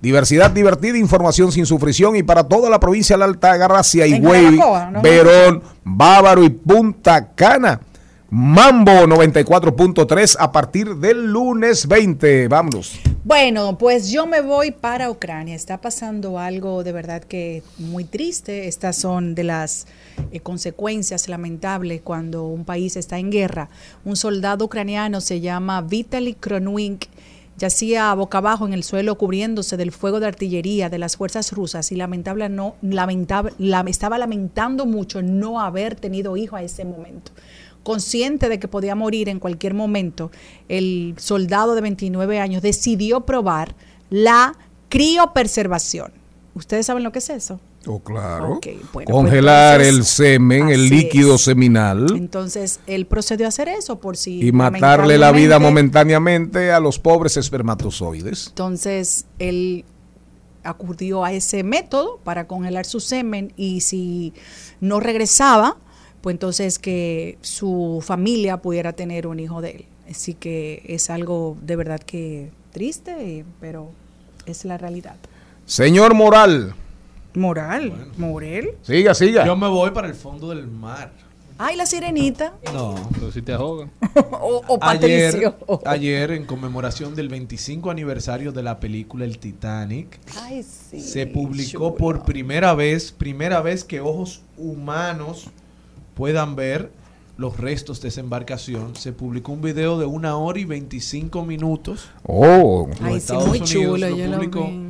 Diversidad divertida, información sin sufrición y para toda la provincia de la Alta Gracia, Higüey, Jarabacoa, ¿no? Verón, Bávaro y Punta Cana. Mambo 94.3 a partir del lunes 20. Vámonos. Bueno, pues yo me voy para Ucrania. Está pasando algo de verdad que muy triste. Estas son de las eh, consecuencias lamentables cuando un país está en guerra. Un soldado ucraniano se llama Vitaly Kronwink. Yacía boca abajo en el suelo cubriéndose del fuego de artillería de las fuerzas rusas y lamentable no, lamentable, la- estaba lamentando mucho no haber tenido hijo a ese momento consciente de que podía morir en cualquier momento, el soldado de 29 años decidió probar la criopreservación. ¿Ustedes saben lo que es eso? Oh, claro. Bueno, Congelar pues el semen, el líquido es. seminal Entonces, él procedió a hacer eso por si... y matarle la vida momentáneamente a los pobres espermatozoides. Entonces, él acudió a ese método para congelar su semen y si no regresaba, pues entonces que su familia pudiera tener un hijo de él. Así que es algo de verdad que triste, pero es la realidad. Señor Moral, Moral, Morel. siga, siga. Yo me voy para el fondo del mar. Ay, la sirenita. No. Pero si te ahogan. [laughs] o, o Ayer, Patricio. ayer, en conmemoración del 25 aniversario de la película El Titanic, Ay, sí. se publicó por primera vez, primera vez que ojos humanos puedan ver los restos de esa embarcación. Se publicó un video de una hora y 25 minutos. Oh. Ay, sí, muy Unidos chulo, lo yo lo publicó, vi.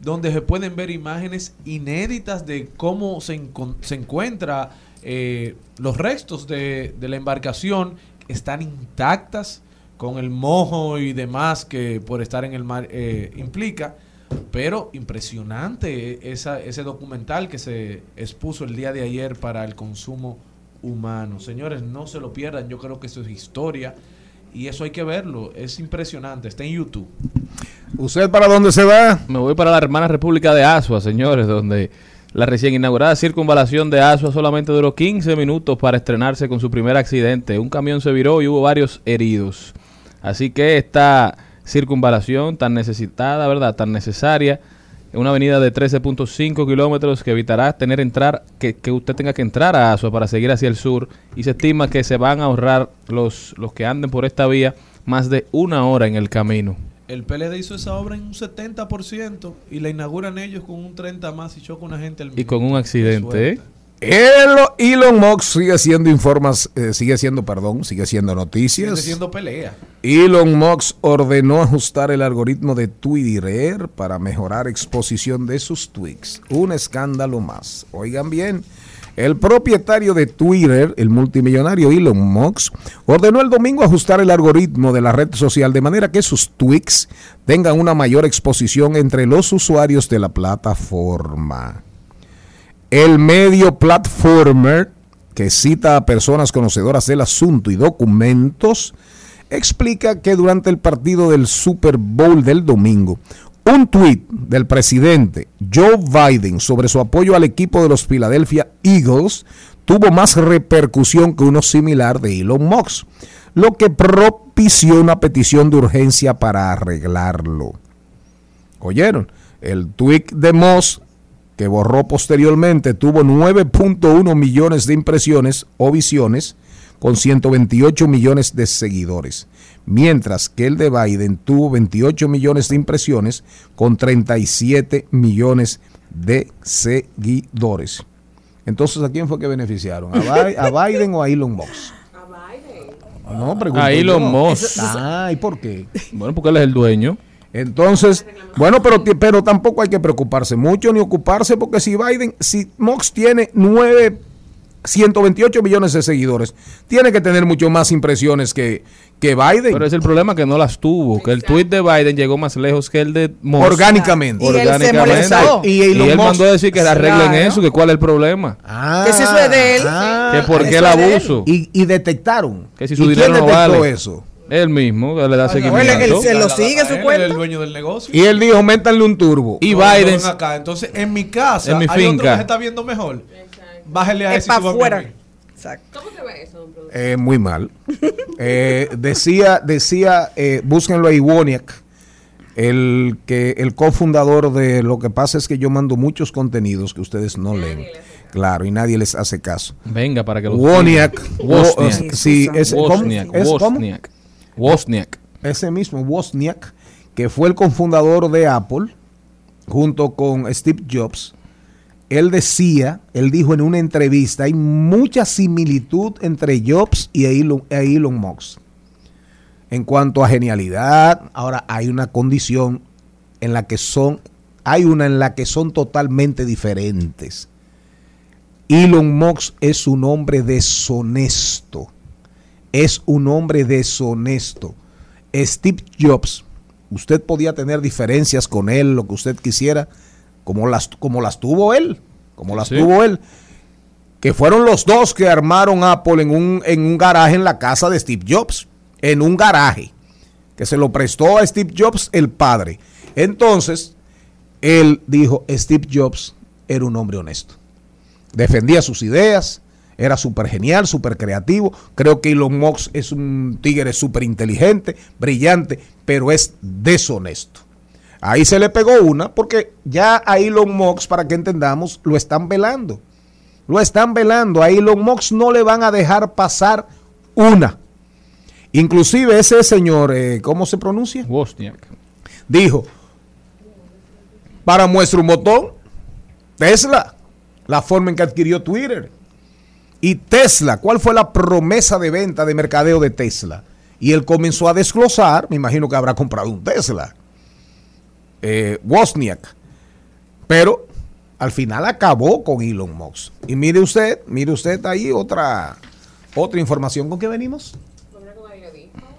Donde se pueden ver imágenes inéditas de cómo se, se encuentra eh, los restos de, de la embarcación están intactas con el mojo y demás que por estar en el mar eh, implica. Pero impresionante esa, ese documental que se expuso el día de ayer para el consumo humano. Señores, no se lo pierdan, yo creo que eso es historia y eso hay que verlo, es impresionante, está en YouTube. ¿Usted para dónde se va? Me voy para la hermana República de Asua, señores, donde la recién inaugurada circunvalación de Asua solamente duró 15 minutos para estrenarse con su primer accidente. Un camión se viró y hubo varios heridos. Así que esta circunvalación tan necesitada, ¿verdad? Tan necesaria, una avenida de 13.5 kilómetros que evitará tener entrar que, que usted tenga que entrar a Asua para seguir hacia el sur y se estima que se van a ahorrar los, los que anden por esta vía más de una hora en el camino. El PLD hizo esa obra en un 70% y la inauguran ellos con un 30 más y choca una gente al Y con un accidente, ¿eh? Elo- Elon Musk sigue siendo informas, eh, sigue siendo, perdón, sigue siendo noticias. Sigue siendo pelea. Elon Musk ordenó ajustar el algoritmo de Twitter para mejorar exposición de sus tweets. Un escándalo más. Oigan bien, el propietario de Twitter, el multimillonario Elon Musk, ordenó el domingo ajustar el algoritmo de la red social de manera que sus tweets tengan una mayor exposición entre los usuarios de la plataforma. El medio Platformer, que cita a personas conocedoras del asunto y documentos, explica que durante el partido del Super Bowl del domingo, un tuit del presidente Joe Biden sobre su apoyo al equipo de los Philadelphia Eagles tuvo más repercusión que uno similar de Elon Musk, lo que propició una petición de urgencia para arreglarlo. ¿Oyeron? El tuit de Moss que borró posteriormente, tuvo 9.1 millones de impresiones o visiones con 128 millones de seguidores, mientras que el de Biden tuvo 28 millones de impresiones con 37 millones de seguidores. Entonces, ¿a quién fue que beneficiaron? ¿A, Bi- a Biden o a Elon Musk? No, pregunto A Elon. Musk. Ah, ¿y por qué? Bueno, porque él es el dueño. Entonces, bueno, pero, pero tampoco hay que preocuparse mucho ni ocuparse porque si Biden, si Mox tiene 9, 128 millones de seguidores, tiene que tener mucho más impresiones que, que Biden. Pero es el problema que no las tuvo, que el tweet de Biden llegó más lejos que el de Musk. Orgánicamente. Y él se Orgánicamente. Y él mandó a decir que arreglen Claro. eso, que cuál es el problema. Ah, Que si eso es de él. ah, que por qué eso el abuso. y, y detectaron. Que si su ¿Y dinero quién no detectó vale. eso? Él mismo que le da él- seguimiento. él se lo sigue su él cuenta. Es el dueño del negocio. Y él dijo, métanle un turbo. Y No, Biden, acá. Entonces, en mi casa, En mi hay otro finca. que se está viendo mejor. Bájale a Es ese y para súbame a afuera. mí. Exacto. Eh, muy mal. [laughs] Eh, decía, decía, eh, búsquenlo ahí, Woniak, el que el cofundador de lo que pasa es que yo mando muchos contenidos que ustedes no leen. Claro, y nadie les hace caso. venga para que lo Wozniak. wo- sí, es, ¿cómo? Wozniak. ¿Es cómo? Wozniak. Wozniak. ese mismo Wozniak, que fue el cofundador de Apple, junto con Steve Jobs, él decía, él dijo en una entrevista, hay mucha similitud entre Jobs y Elon, e Elon Musk. En cuanto a genialidad, ahora hay una condición en la que son, hay una en la que son totalmente diferentes. Elon Musk es un hombre deshonesto. Es un hombre deshonesto. Steve Jobs, usted podía tener diferencias con él, lo que usted quisiera, como las, como las tuvo él. como las Sí. tuvo él, que fueron los dos que armaron Apple en un, en un garaje en la casa de Steve Jobs, en un garaje, que se lo prestó a Steve Jobs el padre. Entonces, él dijo, Steve Jobs era un hombre honesto. Defendía sus ideas, era súper genial, súper creativo. Creo que Elon Musk es un tigre súper inteligente, brillante, pero es deshonesto. Ahí se le pegó una porque ya a Elon Musk, para que entendamos, lo están velando. Lo están velando. A Elon Musk no le van a dejar pasar una. Inclusive ese señor, eh, ¿cómo se pronuncia? Wozniak. Dijo, para muestra un botón, Tesla, la forma en que adquirió Twitter. Y Tesla, ¿cuál fue la promesa de venta de mercadeo de Tesla? Y él comenzó a desglosar, me imagino que habrá comprado un Tesla, eh, Wozniak. Pero al final acabó con Elon Musk. Y mire usted, mire usted ahí otra, otra información con que venimos.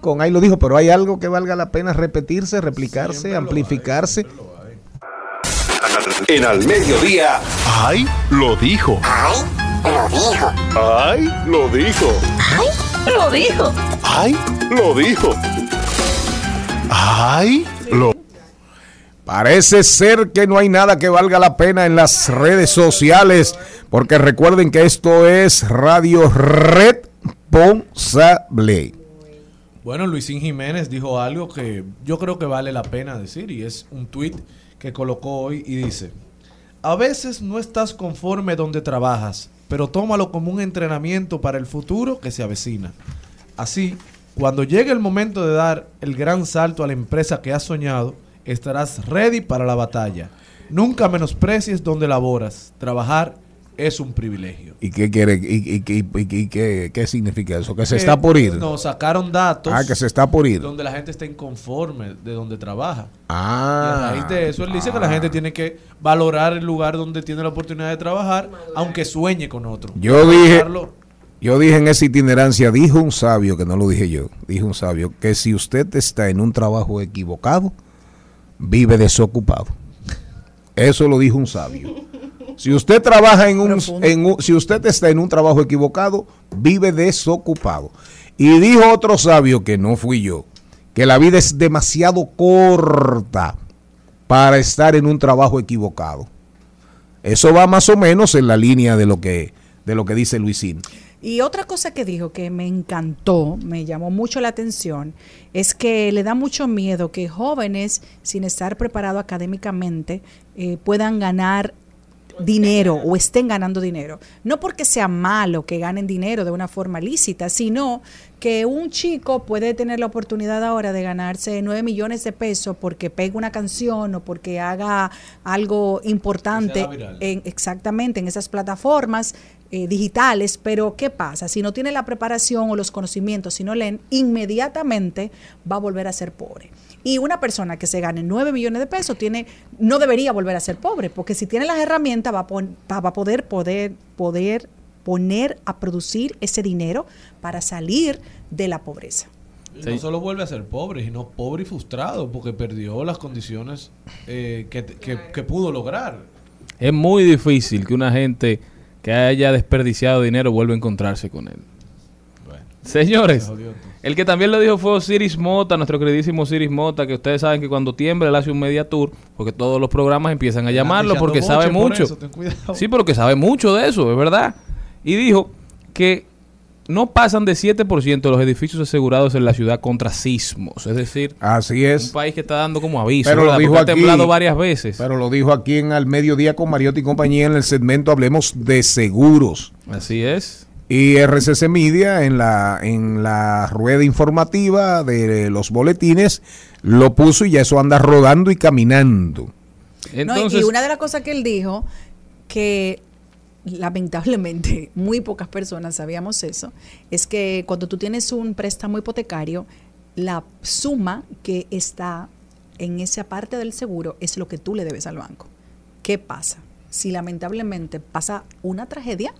Con ahí lo dijo, pero hay algo que valga la pena repetirse, replicarse, amplificarse. En al mediodía. ¡Ay! Lo dijo. ¡Ay! Lo dijo. ¡Ay! Lo dijo. ¡Ay! Lo dijo. ¡Ay! Lo dijo. ¡Ay! Lo Parece ser que no hay nada que valga la pena en las redes sociales, porque recuerden que esto es Radio Responsable. Bueno, Luisín Jiménez dijo algo que yo creo que vale la pena decir y es un tuit que colocó hoy y dice, a veces no estás conforme donde trabajas, pero tómalo como un entrenamiento para el futuro que se avecina. Así, cuando llegue el momento de dar el gran salto a la empresa que has soñado, estarás ready para la batalla. Nunca menosprecies donde laboras. Trabajar es un privilegio. ¿Y qué quiere y, y- y- qué, qué significa eso? Que se Eh, está por ir. Nos sacaron datos. Ah, que se está por ir. Donde la gente está inconforme de donde trabaja. Ah. Y a raíz de eso, él dice que la gente tiene que valorar el lugar donde tiene la oportunidad de trabajar, aunque sueñe con otro. Yo dije, yo dije en esa itinerancia, dijo un sabio, que no lo dije yo, dijo un sabio, que si usted está en un trabajo equivocado, vive desocupado. Eso lo dijo un sabio. [laughs] Si usted trabaja en un, en un- si usted está en un trabajo equivocado, vive desocupado. Y dijo otro sabio que no fui yo, que la vida es demasiado corta para estar en un trabajo equivocado. Eso va más o menos en la línea de lo que de lo que dice Luisín. Y otra cosa que dijo que me encantó, me llamó mucho la atención, es que le da mucho miedo que jóvenes, sin estar preparados académicamente, eh, puedan ganar dinero o estén ganando dinero. No porque sea malo que ganen dinero de una forma lícita, sino que un chico puede tener la oportunidad ahora de ganarse 9 millones de pesos porque pega una canción o porque haga algo importante en, exactamente en esas plataformas eh, digitales, pero ¿qué pasa? Si no tiene la preparación o los conocimientos, si no leen, inmediatamente va a volver a ser pobre. Y una persona que se gane 9 millones de pesos tiene, no debería volver a ser pobre, porque si tiene las herramientas va a, pon- va a poder, poder, poder poner a producir ese dinero para salir de la pobreza. No solo vuelve a ser pobre, sino pobre y frustrado porque perdió las condiciones eh, que, que- que pudo lograr. Es muy difícil que una gente que haya desperdiciado dinero vuelva a encontrarse con él. Señores, se el que también lo dijo fue Osiris Mota, nuestro queridísimo Osiris Mota, que ustedes saben que cuando tiembla él hace un media tour, porque todos los programas empiezan a llamarlo porque sabe por mucho. eso. Sí, pero que sabe mucho de eso, es verdad. Y dijo que no pasan de 7% de los edificios asegurados en la ciudad contra sismos. Es decir, Así es. un país que está dando como aviso. Pero lo dijo aquí. ha temblado varias veces. Pero lo dijo aquí en Al Mediodía con Mariotti y compañía en el segmento Hablemos de Seguros. Así es. Y RCC Media en la, en la rueda informativa de los boletines lo puso y ya eso anda rodando y caminando. No, y- y una de las cosas que él dijo, que lamentablemente [laughs] muy pocas personas sabíamos eso, es que cuando tú tienes un préstamo hipotecario, la suma que está en esa parte del seguro es lo que tú le debes al banco. ¿Qué pasa? Si lamentablemente pasa una tragedia,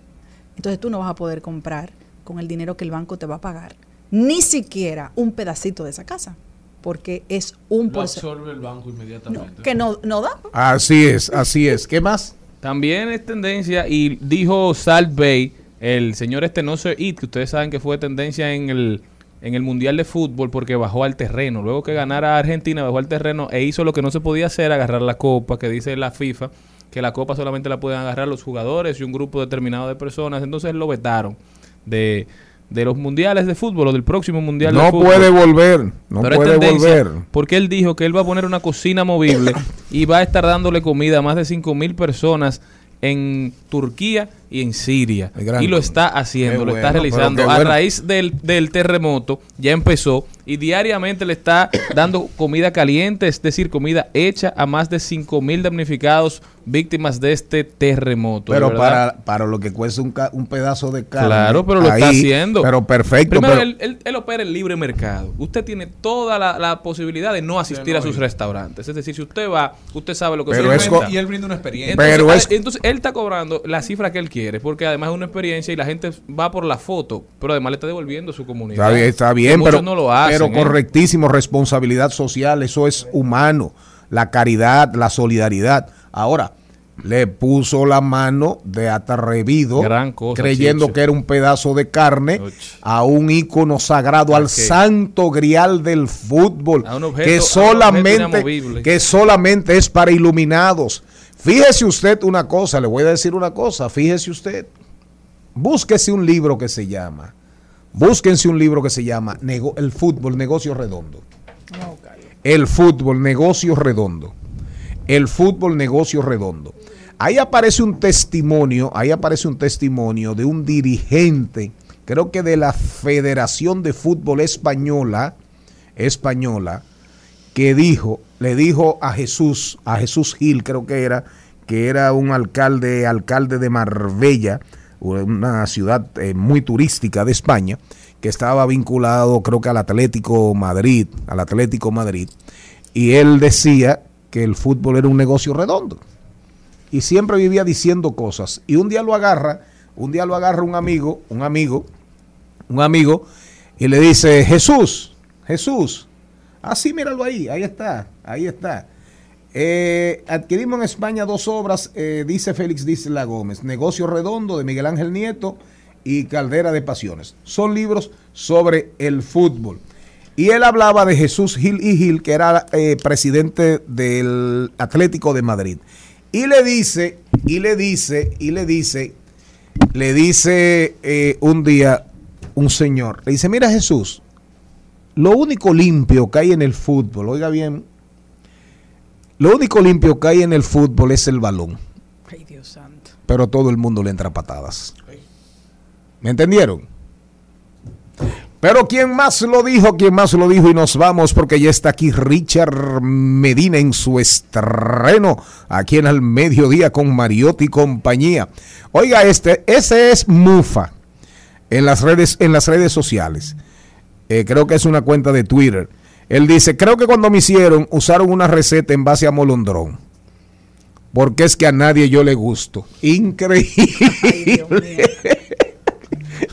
entonces tú no vas a poder comprar con el dinero que el banco te va a pagar, ni siquiera un pedacito de esa casa, porque es un Lo absorbe el banco inmediatamente. que no, no da. Así es, así es. ¿Qué más? También es tendencia y dijo Salt Bay, el señor este no sé It, que ustedes saben que fue tendencia en el, en el Mundial de Fútbol porque bajó al terreno. Luego que ganara Argentina, bajó al terreno e hizo lo que no se podía hacer, agarrar la copa, que dice la FIFA, que la copa solamente la pueden agarrar los jugadores y un grupo determinado de personas. Entonces lo vetaron de, de los mundiales de fútbol o del próximo mundial de No puede volver, no Pero puede volver. Porque él dijo que él va a poner una cocina movible y va a estar dándole comida a más de 5 mil personas en Turquía y en Siria. Y lo está haciendo, lo está realizando. A raíz del, del terremoto ya empezó y diariamente le está dando comida caliente, es decir, comida hecha a más de 5 mil damnificados víctimas de este terremoto. Pero para, para lo que cuesta un, ca- un pedazo de carne. Claro, pero lo está haciendo. Pero perfecto. Primero, pero- él, él- él opera el libre mercado. Usted tiene toda la, la posibilidad de no asistir no a sus ir. restaurantes. Es decir, si usted va, usted sabe lo que Pero se es Y él brinda una experiencia. Entonces, Pero ah, es- entonces, él está cobrando la cifra que él quiere, porque además es una experiencia y la gente va por la foto, pero además le está devolviendo su comunidad. Está bien, está bien, pero, no lo hacen, pero ¿eh? correctísimo, responsabilidad social, eso es humano, la caridad, la solidaridad. Ahora, le puso la mano de atrevido, Gran cosa, creyendo Chicho. que era un pedazo de carne, a un ícono sagrado, al santo grial del fútbol, A un objeto- que solamente, que solamente es para iluminados. Fíjese usted una cosa, le voy a decir una cosa, fíjese usted, búsquese un libro que se llama Búsquense un libro que se llama Nego- El fútbol, negocio redondo. El fútbol, negocio redondo. El fútbol, negocio redondo. Ahí aparece un testimonio, ahí aparece un testimonio de un dirigente, creo que de la Federación de Fútbol Española, española, que dijo, le dijo a Jesús, a Jesús Gil, creo que era, que era un alcalde, alcalde de Marbella, una ciudad eh, muy turística de España, que estaba vinculado, creo que al Atlético Madrid, al Atlético Madrid, y él decía que el fútbol era un negocio redondo. Y siempre vivía diciendo cosas. Y un día lo agarra, un día lo agarra un amigo, un amigo, un amigo, y le dice, Jesús, Jesús, así míralo ahí, ahí está, ahí está. Eh, adquirimos en España dos obras, eh, dice Félix Dice La Gómez, Negocio Redondo de Miguel Ángel Nieto y Caldera de Pasiones. Son libros sobre el fútbol. Y él hablaba de Jesús Gil y Gil, que era eh, presidente del Atlético de Madrid. Y le dice, y le dice, y le dice, le dice eh, un día un señor, le dice, mira Jesús, lo único limpio que hay en el fútbol, oiga bien, lo único limpio que hay en el fútbol es el balón. Ay, Dios santo. Pero todo el mundo le entra patadas. ¿Me entendieron? Pero ¿quién más lo dijo? ¿Quién más lo dijo? Y nos vamos porque ya está aquí Richard Medina en su estreno aquí en el mediodía con Mariotti y compañía. Oiga, este, ese es Mufa en las redes, en las redes sociales. Eh, creo que es una cuenta de Twitter. Él dice, creo que cuando me hicieron, usaron una receta en base a molondrón. Porque es que a nadie yo le gusto. Increíble.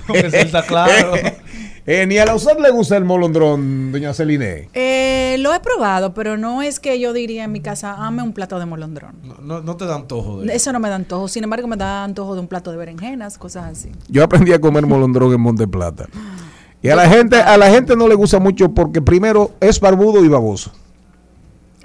Porque eso está claro. [laughs] Eh, ni a la usted le gusta el molondrón, doña Celine. Eh, lo he probado, pero no es que yo diría en mi casa, ame un plato de molondrón. No, no, no te da antojo de Eso no me da antojo. Sin embargo, me da antojo de un plato de berenjenas, cosas así. Yo aprendí a comer molondrón en Monte Plata. Y a la gente, a la gente no le gusta mucho porque primero es barbudo y baboso.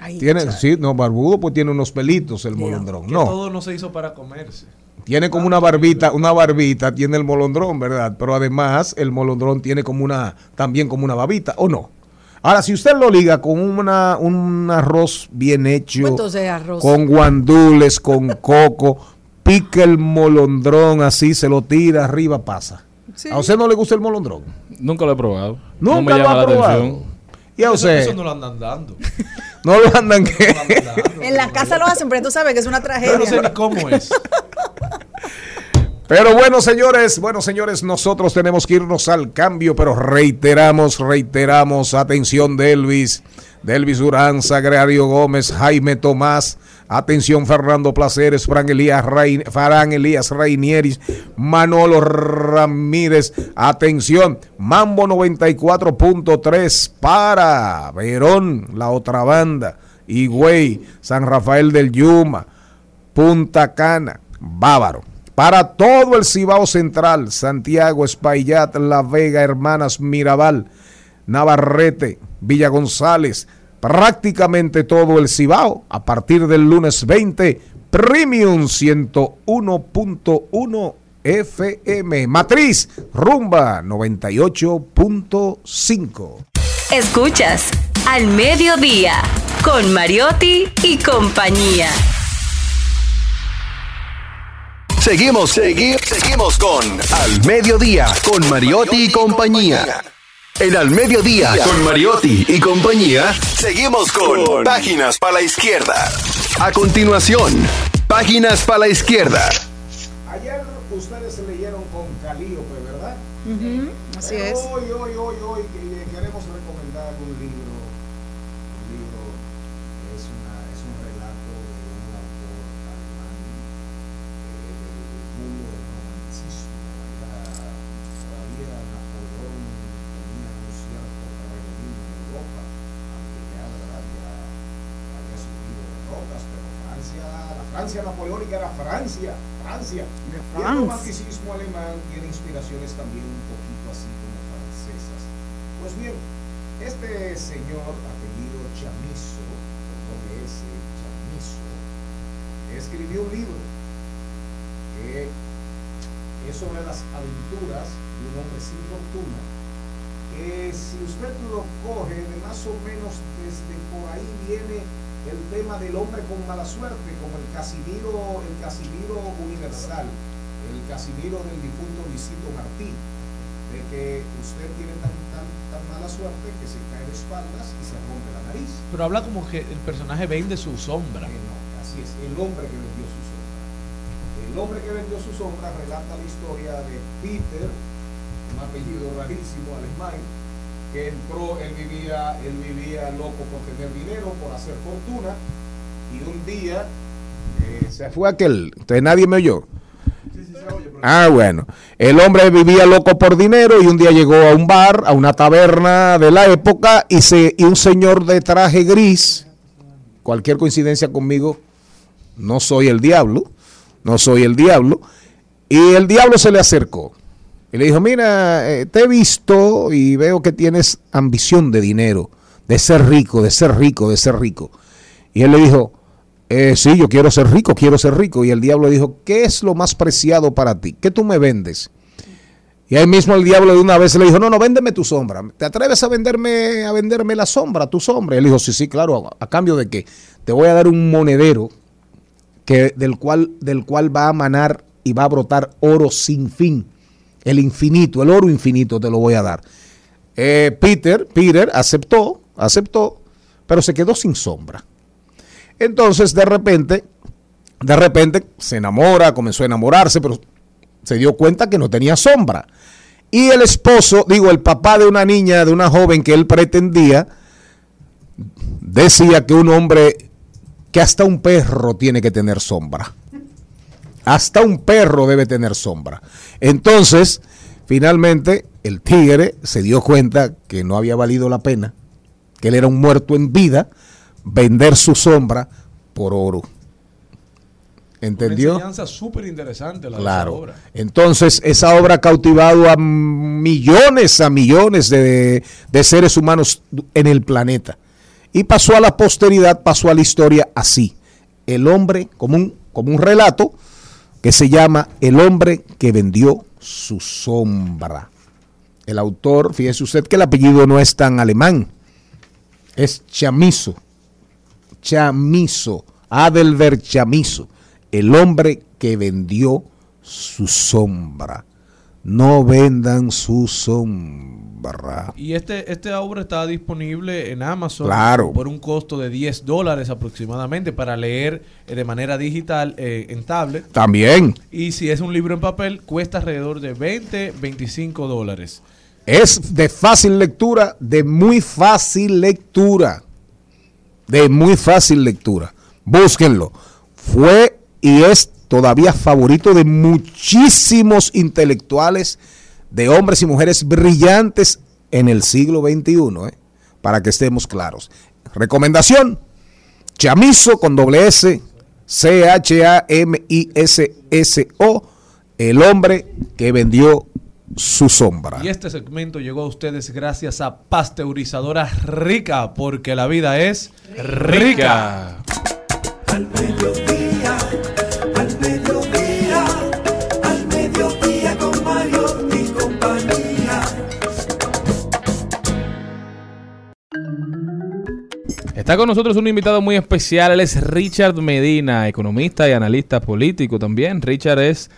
Ay, Tiene, sí, no, barbudo pues tiene unos pelitos el molondrón. que No, todo no se hizo para comerse. Tiene como una barbita, una barbita tiene el molondrón, ¿verdad? Pero además el molondrón tiene como una, también como una babita, ¿o no? Ahora, si usted lo liga con una, un arroz bien hecho, entonces arroz. con guandules, con coco, pica el molondrón así, se lo tira arriba, pasa. Sí. ¿A usted no le gusta el molondrón? Nunca lo he probado. no Nunca me lo llama ha la probado. atención. ¿Y a Eso, usted? eso no lo andan dando. No lo andan No que... lo andan dando. En la casa lo hacen, pero tú sabes que es una Yo tragedia. no sé ni cómo es. [laughs] Pero bueno, señores, bueno, señores, nosotros tenemos que irnos al cambio, pero reiteramos, reiteramos, atención de Elvis, de Elvis Durán, Sagrario Gómez, Jaime Tomás, atención Fernando Placeres, Fran Elías, Rein, Farán Elías Reinieris, Manolo Ramírez, atención, Mambo 94.3 para Verón, la otra banda, Higüey, San Rafael del Yuma, Punta Cana, Bávaro. Para todo el Cibao Central, Santiago, Espaillat, La Vega, Hermanas Mirabal, Navarrete, Villa González, prácticamente todo el Cibao, a partir del lunes 20, Premium 101.1 FM, Matriz, Rumba 98.5. Escuchas Al Mediodía con Mariotti y compañía. Seguimos, seguimos, seguimos con Al Mediodía, con Mariotti y compañía. En Al Mediodía, con Mariotti y compañía, seguimos con Páginas para la Izquierda. A continuación, Páginas para la Izquierda. Ayer ustedes se leyeron con Calíope, ¿verdad? Así Pero es. Hoy, hoy, hoy, hoy que- queremos recomendar un libro, un libro que es, una, es un relato de un autor alemán eh, del mundo del romanticismo. Era, todavía Napoleón tenía un cierto predominio en Europa, aunque ya, ¿verdad? ya había sufrido derrotas, pero Francia, napoleónica era Francia, Francia. Y el romanticismo alemán tiene inspiraciones también un poquito así como francesas. Pues bien, este señor, apellido Chamizo, con S, Chamizo, escribió un libro que es sobre las aventuras de un hombre sin fortuna, que si usted lo coge de más o menos desde por ahí viene el tema del hombre con mala suerte, como el Casimiro, el Casimiro universal, el Casimiro del difunto Luisito Martí, de que usted tiene tan, tan, tan mala suerte que se cae de espaldas y se rompe la nariz. Pero habla como que el personaje vende su sombra. Que no, así es, el hombre que vendió su sombra. El hombre que vendió su sombra relata la historia de Peter, un apellido rarísimo alemán, que entró, él vivía, él vivía loco por tener dinero, por hacer fortuna, y un día eh, se fue aquel, entonces nadie me oyó. Ah, bueno. El hombre vivía loco por dinero y un día llegó a un bar, a una taberna de la época y, se, y un señor de traje gris, cualquier coincidencia conmigo, no soy el diablo, no soy el diablo, y el diablo se le acercó y le dijo, mira, eh, te he visto y veo que tienes ambición de dinero, de ser rico, de ser rico, de ser rico. Y él le dijo, eh, sí, yo quiero ser rico, quiero ser rico. Y el diablo dijo, ¿qué es lo más preciado para ti? ¿Qué tú me vendes? Y ahí mismo el diablo de una vez le dijo, no, no, véndeme tu sombra. ¿Te atreves a venderme, a venderme la sombra, tu sombra? Y él dijo, sí, sí, claro, ¿a, a cambio de qué? Te voy a dar un monedero que, del, cual, del cual va a manar y va a brotar oro sin fin. El infinito, el oro infinito te lo voy a dar. Eh, Peter, Peter aceptó, aceptó, pero se quedó sin sombra. Entonces, de repente, de repente se enamora, comenzó a enamorarse, pero se dio cuenta que no tenía sombra. Y el esposo, digo, el papá de una niña, de una joven que él pretendía, decía que un hombre, que hasta un perro tiene que tener sombra. Hasta un perro debe tener sombra. Entonces, finalmente, el tigre se dio cuenta que no había valido la pena, que él era un muerto en vida, vender su sombra por oro. ¿Entendió? Una enseñanza súper interesante la de esa Claro. obra. Entonces, esa obra ha cautivado a millones, a millones de, de seres humanos en el planeta. Y pasó a la posteridad, pasó a la historia así. El hombre, como un, como un relato que se llama El hombre que vendió su sombra. El autor, fíjese usted que el apellido no es tan alemán, es Chamizo. Chamizo, Adelbert Chamizo, el hombre que vendió su sombra. No vendan su sombra. Y este, esta obra está disponible en Amazon Claro. por un costo de 10 dólares aproximadamente para leer eh, de manera digital eh, en tablet. También Y si es un libro en papel, cuesta alrededor de 20, 25 dólares. es de fácil lectura, de muy fácil lectura. De muy fácil lectura. Búsquenlo. Fue y es todavía favorito de muchísimos intelectuales, de hombres y mujeres brillantes en el siglo XXI, ¿eh? para que estemos claros. Recomendación, Chamizo con doble S, C-H-A-M-I-S-S-O, el hombre que vendió su sombra. Y este segmento llegó a ustedes gracias a Pasteurizadora Rica, porque la vida es rica. Al Está con nosotros un invitado muy especial, él es Richard Medina, economista y analista político también. Richard es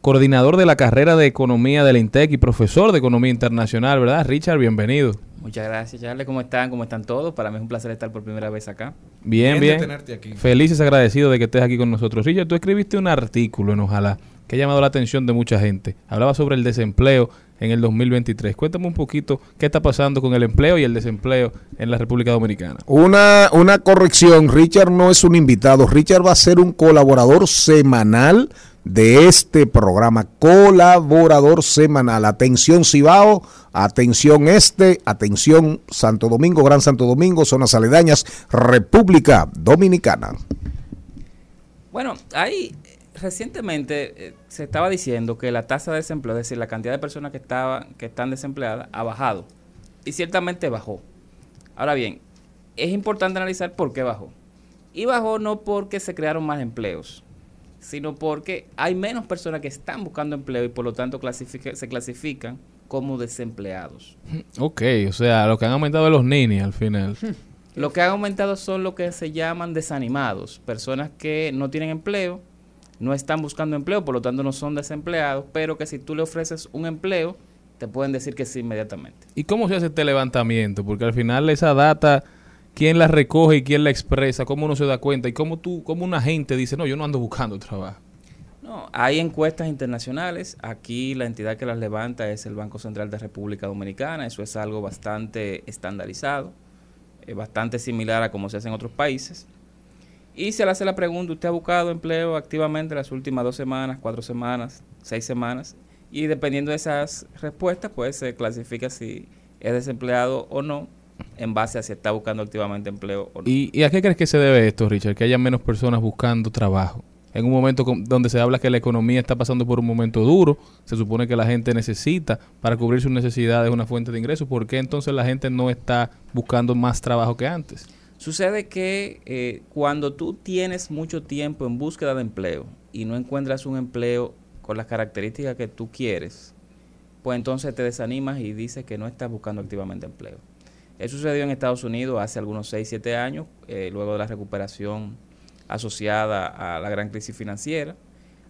coordinador de la carrera de economía del INTEC y profesor de economía internacional, ¿verdad? Richard, bienvenido. Muchas gracias, Charles. ¿Cómo están? ¿Cómo están todos? Para mí es un placer estar por primera vez acá. Bien, Bien tenerte aquí. Felices, agradecido de que estés aquí con nosotros. Richard, tú escribiste un artículo en Ojalá que ha llamado la atención de mucha gente. Hablaba sobre el desempleo en el 2023. Cuéntame un poquito qué está pasando con el empleo y el desempleo en la República Dominicana. Una, una corrección, Richard no es un invitado, Richard va a ser un colaborador semanal de este programa, colaborador semanal. Atención Cibao, atención Este, atención Santo Domingo, Gran Santo Domingo, zonas aledañas, República Dominicana. Bueno, ahí eh, recientemente eh, se estaba diciendo que la tasa de desempleo, es decir, la cantidad de personas que, estaban, que están desempleadas, ha bajado. Y ciertamente bajó. Ahora bien, es importante analizar por qué bajó. Y bajó no porque se crearon más empleos, sino porque hay menos personas que están buscando empleo y por lo tanto clasifica- se clasifican como desempleados. Ok, o sea, lo que han aumentado es los ninis al final. Lo que han aumentado son lo que se llaman desanimados, personas que no tienen empleo, no están buscando empleo, por lo tanto no son desempleados, pero que si tú le ofreces un empleo, te pueden decir que sí inmediatamente. ¿Y cómo se hace este levantamiento? Porque al final esa data, ¿quién la recoge y quién la expresa? ¿Cómo uno se da cuenta? ¿Y cómo tú, cómo una gente dice, no, yo no ando buscando trabajo? No, hay encuestas internacionales, aquí la entidad que las levanta es el Banco Central de República Dominicana, eso es algo bastante estandarizado, eh, bastante similar a como se hace en otros países. Y se le hace la pregunta, ¿usted ha buscado empleo activamente las últimas dos semanas, cuatro semanas, seis semanas? Y dependiendo de esas respuestas, pues se clasifica si es desempleado o no, en base a si está buscando activamente empleo o no. ¿Y, y a qué crees que se debe esto, Richard? Que haya menos personas buscando trabajo. En un momento donde se habla que la economía está pasando por un momento duro, se supone que la gente necesita para cubrir sus necesidades una fuente de ingresos. ¿Por qué entonces la gente no está buscando más trabajo que antes? Sucede que eh, cuando tú tienes mucho tiempo en búsqueda de empleo y no encuentras un empleo con las características que tú quieres, pues entonces te desanimas y dices que no estás buscando activamente empleo. Eso sucedió en Estados Unidos hace algunos 6, 7 años, eh, luego de la recuperación asociada a la gran crisis financiera.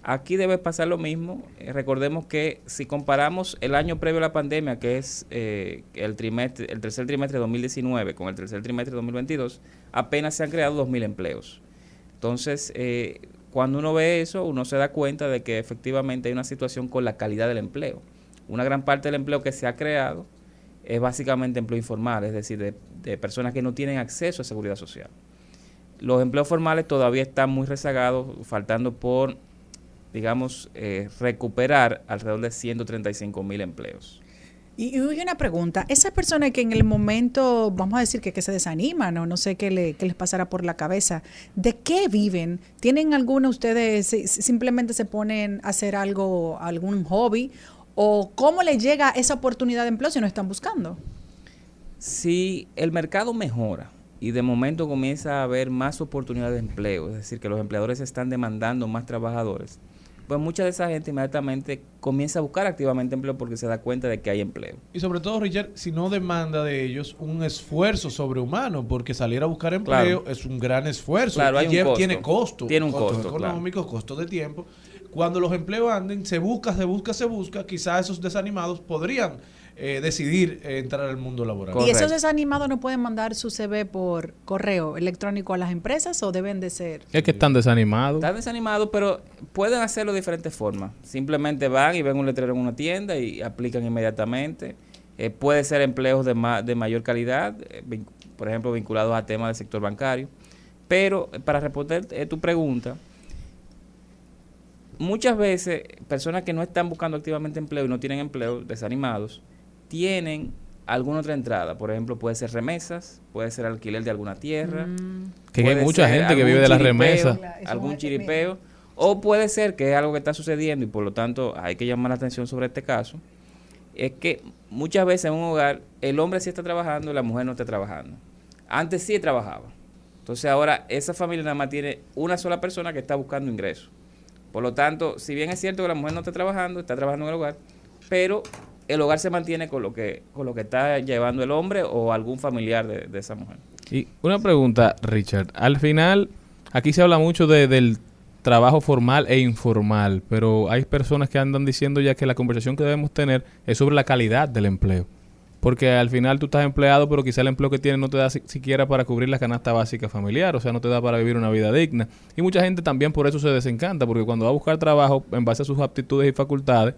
Aquí debe pasar lo mismo. Eh, recordemos que si comparamos el año previo a la pandemia, que es eh, el, trimestre, el tercer trimestre de 2019 con el tercer trimestre de 2022, apenas se han creado 2.000 empleos. Entonces, eh, cuando uno ve eso, uno se da cuenta de que efectivamente hay una situación con la calidad del empleo. Una gran parte del empleo que se ha creado es básicamente empleo informal, es decir, de, de personas que no tienen acceso a seguridad social. Los empleos formales todavía están muy rezagados, faltando por, digamos, eh, recuperar alrededor de 135 mil empleos. Y, y una pregunta, esas personas que en el momento, vamos a decir que, que se desaniman o no sé qué, le- qué les pasará por la cabeza, ¿de qué viven? ¿Tienen alguna ustedes, si- si simplemente se ponen a hacer algo, algún hobby? ¿O cómo les llega esa oportunidad de empleo si no están buscando? Si el mercado mejora y de momento comienza a haber más oportunidades de empleo, es decir, que los empleadores están demandando más trabajadores, pues mucha de esa gente inmediatamente comienza a buscar activamente empleo porque se da cuenta de que hay empleo. Y sobre todo, Richard, si no demanda de ellos un esfuerzo sobrehumano, porque salir a buscar empleo Claro. es un gran esfuerzo. Claro, hay Y un costo. Tiene costo. Tiene un costos costo, claro. económicos, costo de tiempo. Cuando los empleos anden, se busca, se busca, se busca, quizás esos desanimados podrían eh, decidir eh, entrar al mundo laboral. ¿Y esos desanimados no pueden mandar su CV por correo electrónico a las empresas o deben de ser? Es que están desanimados. Están desanimados, pero pueden hacerlo de diferentes formas. Simplemente van y ven un letrero en una tienda y aplican inmediatamente. Eh, puede ser empleos de, ma- de mayor calidad, eh, por ejemplo, vinculados a temas del sector bancario. Pero eh, para responder eh, tu pregunta, muchas veces personas que no están buscando activamente empleo y no tienen empleo, desanimados, tienen alguna otra entrada. Por ejemplo, puede ser remesas, puede ser alquiler de alguna tierra. Que hay mucha gente que vive de las remesas. Algún chiripeo. O puede ser que es algo que está sucediendo y por lo tanto hay que llamar la atención sobre este caso. Es que muchas veces en un hogar el hombre sí está trabajando y la mujer no está trabajando. Antes sí trabajaba. Entonces ahora esa familia nada más tiene una sola persona que está buscando ingresos. Por lo tanto, si bien es cierto que la mujer no está trabajando, está trabajando en el hogar, pero el hogar se mantiene con lo que, con lo que está llevando el hombre o algún familiar de, esa mujer. Y una pregunta, Richard. Al final, aquí se habla mucho de- del trabajo formal e informal, pero hay personas que andan diciendo ya que la conversación que debemos tener es sobre la calidad del empleo. Porque al final tú estás empleado, pero quizá el empleo que tienes no te da si- siquiera para cubrir la canasta básica familiar, o sea, no te da para vivir una vida digna. Y mucha gente también por eso se desencanta, porque cuando va a buscar trabajo en base a sus aptitudes y facultades,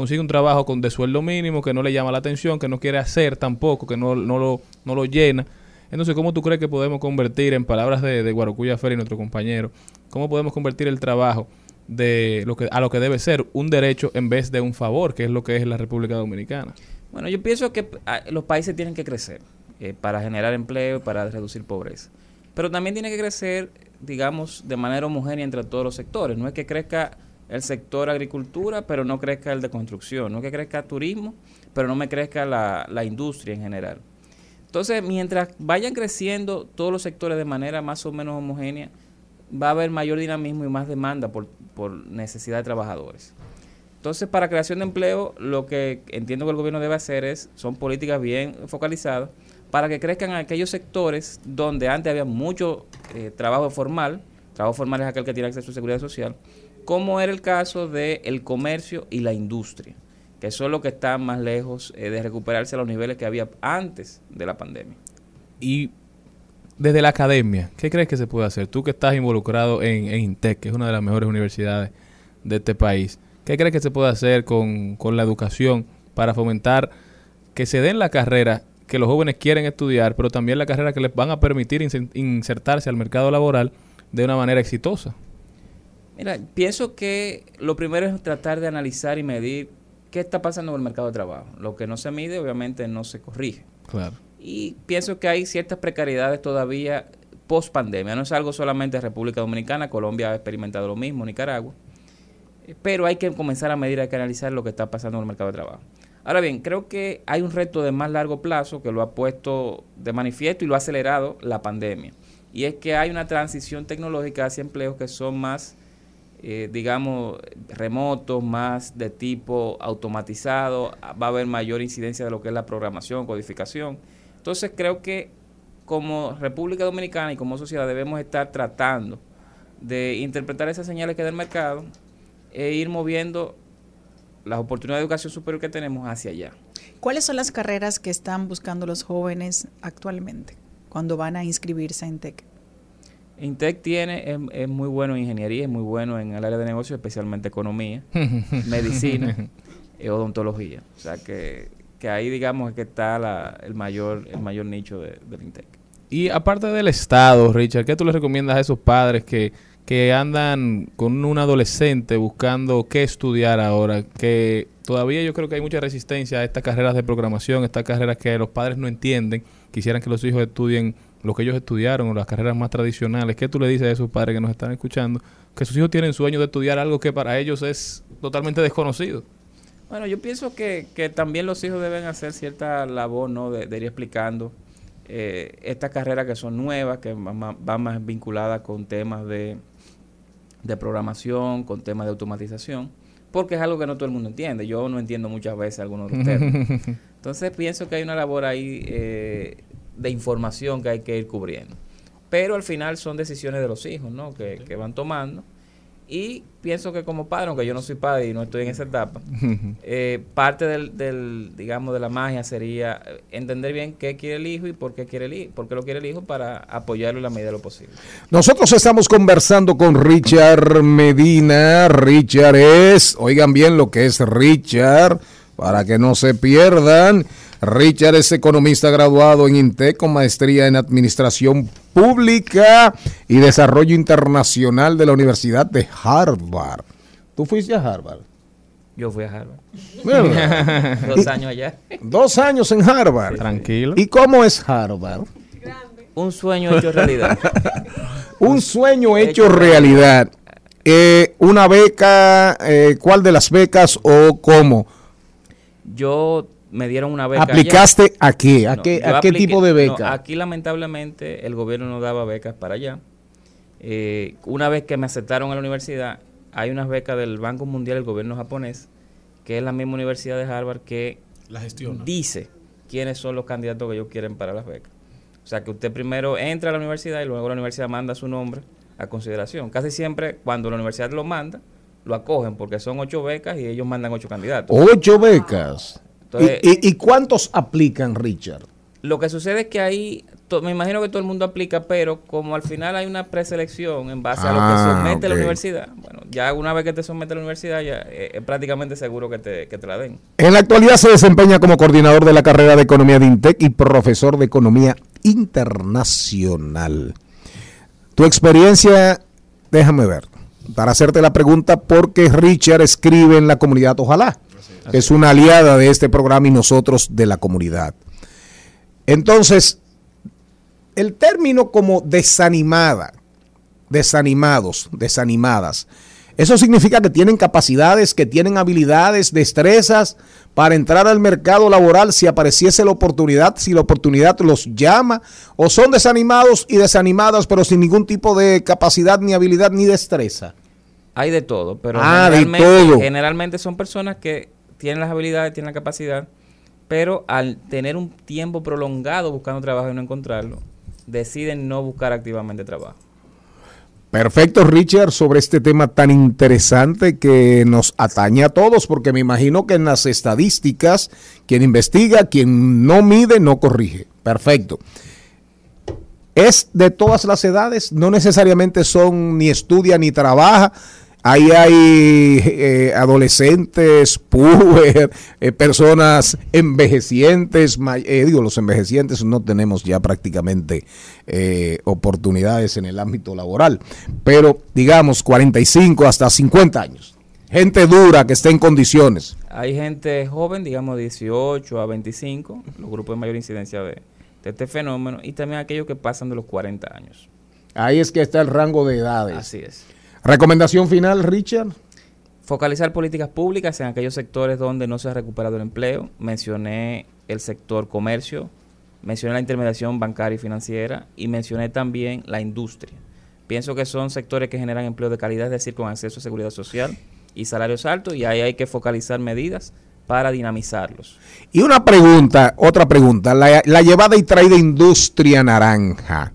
consigue un trabajo con de sueldo mínimo que no le llama la atención, que no quiere hacer tampoco, que no, no, lo, no lo llena. Entonces, ¿cómo tú crees que podemos convertir, en palabras de, de Guarocuya Fer y nuestro compañero, cómo podemos convertir el trabajo de lo que, a lo que debe ser un derecho en vez de un favor, que es lo que es la República Dominicana? Bueno, yo pienso que ah, los países tienen que crecer eh, para generar empleo y para reducir pobreza. Pero también tiene que crecer, digamos, de manera homogénea entre todos los sectores. No es que crezca el sector agricultura, pero no crezca el de construcción. No que crezca turismo, pero no me crezca la, la industria en general. Entonces, mientras vayan creciendo todos los sectores de manera más o menos homogénea, va a haber mayor dinamismo y más demanda por, por necesidad de trabajadores. Entonces, para creación de empleo, lo que entiendo que el gobierno debe hacer es, son políticas bien focalizadas para que crezcan aquellos sectores donde antes había mucho eh, trabajo formal, trabajo formal es aquel que tiene acceso a seguridad social, como era el caso del comercio y la industria, que son los que están más lejos eh, de recuperarse a los niveles que había antes de la pandemia. Y desde la academia, ¿qué crees que se puede hacer? Tú que estás involucrado en, en INTEC, que es una de las mejores universidades de este país, ¿qué crees que se puede hacer con, con la educación para fomentar que se den la carrera que los jóvenes quieren estudiar, pero también la carrera que les van a permitir inser- insertarse al mercado laboral de una manera exitosa? Mira, pienso que lo primero es tratar de analizar y medir qué está pasando en el mercado de trabajo. Lo que no se mide, obviamente, no se corrige. Claro. Y pienso que hay ciertas precariedades todavía post pandemia. No es algo solamente de República Dominicana, Colombia ha experimentado lo mismo, Nicaragua. Eh, Pero hay que comenzar a medir, hay que analizar lo que está pasando en el mercado de trabajo. Ahora bien, creo que hay un reto de más largo plazo que lo ha puesto de manifiesto y lo ha acelerado la pandemia. Y es que hay una transición tecnológica hacia empleos que son más, eh, digamos, remotos, más de tipo automatizado. Va a haber mayor incidencia de lo que es la programación, codificación. Entonces creo que como República Dominicana y como sociedad debemos estar tratando de interpretar esas señales que da el mercado e ir moviendo las oportunidades de educación superior que tenemos hacia allá. ¿Cuáles son las carreras que están buscando los jóvenes actualmente cuando van a inscribirse en TEC? Intec tiene, es, es muy bueno en ingeniería, es muy bueno en el área de negocios, especialmente economía, [laughs] medicina, eh, odontología. O sea que, que ahí digamos es que está la- el mayor el mayor nicho de, del Intec. Y aparte del Estado, Richard, ¿qué tú le recomiendas a esos padres que, que andan con un adolescente buscando qué estudiar ahora? Que todavía yo creo que hay mucha resistencia a estas carreras de programación, estas carreras que los padres no entienden, quisieran que los hijos estudien lo que ellos estudiaron o las carreras más tradicionales. ¿Qué tú le dices a esos padres que nos están escuchando? Que sus hijos tienen sueño de estudiar algo que para ellos es totalmente desconocido. Bueno, yo pienso que, que también los hijos deben hacer cierta labor, ¿no? De, de ir explicando eh, estas carreras que son nuevas, que van más, van más vinculadas con temas de, de programación, con temas de automatización, porque es algo que no todo el mundo entiende. Yo no entiendo muchas veces algunos de los temas. [laughs] Entonces pienso que hay una labor ahí eh, de información que hay que ir cubriendo. Pero al final son decisiones de los hijos, ¿no? Que, que van tomando. Y pienso que como padre, aunque yo no soy padre y no estoy en esa etapa, eh, parte del, del, digamos, de la magia sería eh, entender bien qué quiere el hijo y por qué quiere el hijo, por qué lo quiere el hijo para apoyarlo en la medida de lo posible. Nosotros estamos conversando con Richard Medina. Richard es, oigan bien lo que es Richard, para que no se pierdan. Richard es economista graduado en INTEC con maestría en Administración Pública y Desarrollo Internacional de la Universidad de Harvard. ¿Tú fuiste a Harvard? Yo fui a Harvard. [laughs] Dos años allá. Dos años en Harvard. Tranquilo. ¿Y cómo es Harvard? Un sueño hecho realidad. [laughs] Un sueño hecho realidad. Eh, una beca, eh, ¿cuál de las becas o cómo? Yo me dieron una beca. allá. ¿Aplicaste a qué? ¿A No, qué, a qué apliqué- tipo de no, beca? aquí lamentablemente el gobierno no daba becas para allá. Eh, una vez que me aceptaron a la universidad, hay unas becas del Banco Mundial del gobierno japonés, que es la misma universidad de Harvard que La gestiona. dice quiénes son los candidatos que ellos quieren para las becas. O sea que usted primero entra a la universidad y luego la universidad manda su nombre a consideración. Casi siempre cuando la universidad lo manda, lo acogen porque son ocho becas y ellos mandan ocho candidatos. Ocho becas. Entonces- ¿Y, y, y cuántos aplican, Richard? Lo que sucede es que ahí, to- me imagino que todo el mundo aplica, pero como al final hay una preselección en base a lo que Ah, somete la universidad, bueno, ya una vez que te somete a la universidad, ya eh, es prácticamente seguro que te, que te la den. En la actualidad se desempeña como coordinador de la carrera de Economía de INTEC y profesor de Economía Internacional. Tu experiencia, déjame ver, para hacerte la pregunta, porque Richard escribe en la comunidad Ojalá, es una aliada de este programa y nosotros de la comunidad. Entonces, el término como desanimada, desanimados, desanimadas, eso significa que tienen capacidades, que tienen habilidades, destrezas para entrar al mercado laboral si apareciese la oportunidad, si la oportunidad los llama, o son desanimados y desanimadas, pero sin ningún tipo de capacidad, ni habilidad, ni destreza. Hay de todo, pero Ah, de generalmente, todo. generalmente son personas que tienen las habilidades, tienen la capacidad, pero al tener un tiempo prolongado buscando trabajo y no encontrarlo, deciden no buscar activamente trabajo. Perfecto, Richard, sobre este tema tan interesante que nos atañe a todos, porque me imagino que en las estadísticas, quien investiga, quien no mide, no corrige. Perfecto. Es de todas las edades, no necesariamente son ni estudia ni trabaja. Ahí hay eh, adolescentes, puber, eh, personas envejecientes. eh, digo, los envejecientes no tenemos ya prácticamente eh, oportunidades en el ámbito laboral. Pero digamos 45 hasta 50 años. Gente dura que esté en condiciones. Hay gente joven, digamos 18 a 25, los grupos de mayor incidencia de, de este fenómeno, y también aquellos que pasan de los 40 años. Ahí es que está el rango de edades. Así es. Recomendación final, Richard. Focalizar políticas públicas en aquellos sectores donde no se ha recuperado el empleo. Mencioné el sector comercio, mencioné la intermediación bancaria y financiera y mencioné también la industria. Pienso que son sectores que generan empleo de calidad, es decir, con acceso a seguridad social y salarios altos y ahí hay que focalizar medidas para dinamizarlos. Y una pregunta, otra pregunta. La, la llevada y traída industria naranja,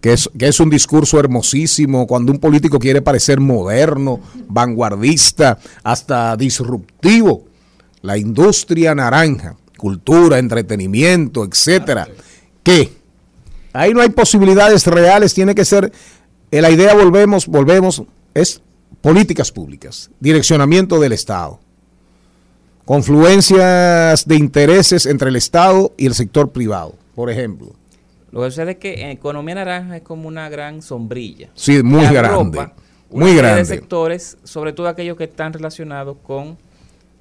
que es, que es un discurso hermosísimo cuando un político quiere parecer moderno, vanguardista, hasta disruptivo. La industria naranja, cultura, entretenimiento, etcétera. ¿Qué? Ahí no hay posibilidades reales, tiene que ser, eh, la idea volvemos, volvemos, es políticas públicas, direccionamiento del Estado confluencias de intereses entre el Estado y el sector privado, por ejemplo. Lo que sucede es que en economía naranja es como una gran sombrilla. Sí, muy grande, muy grande. de sectores, sobre todo aquellos que están relacionados con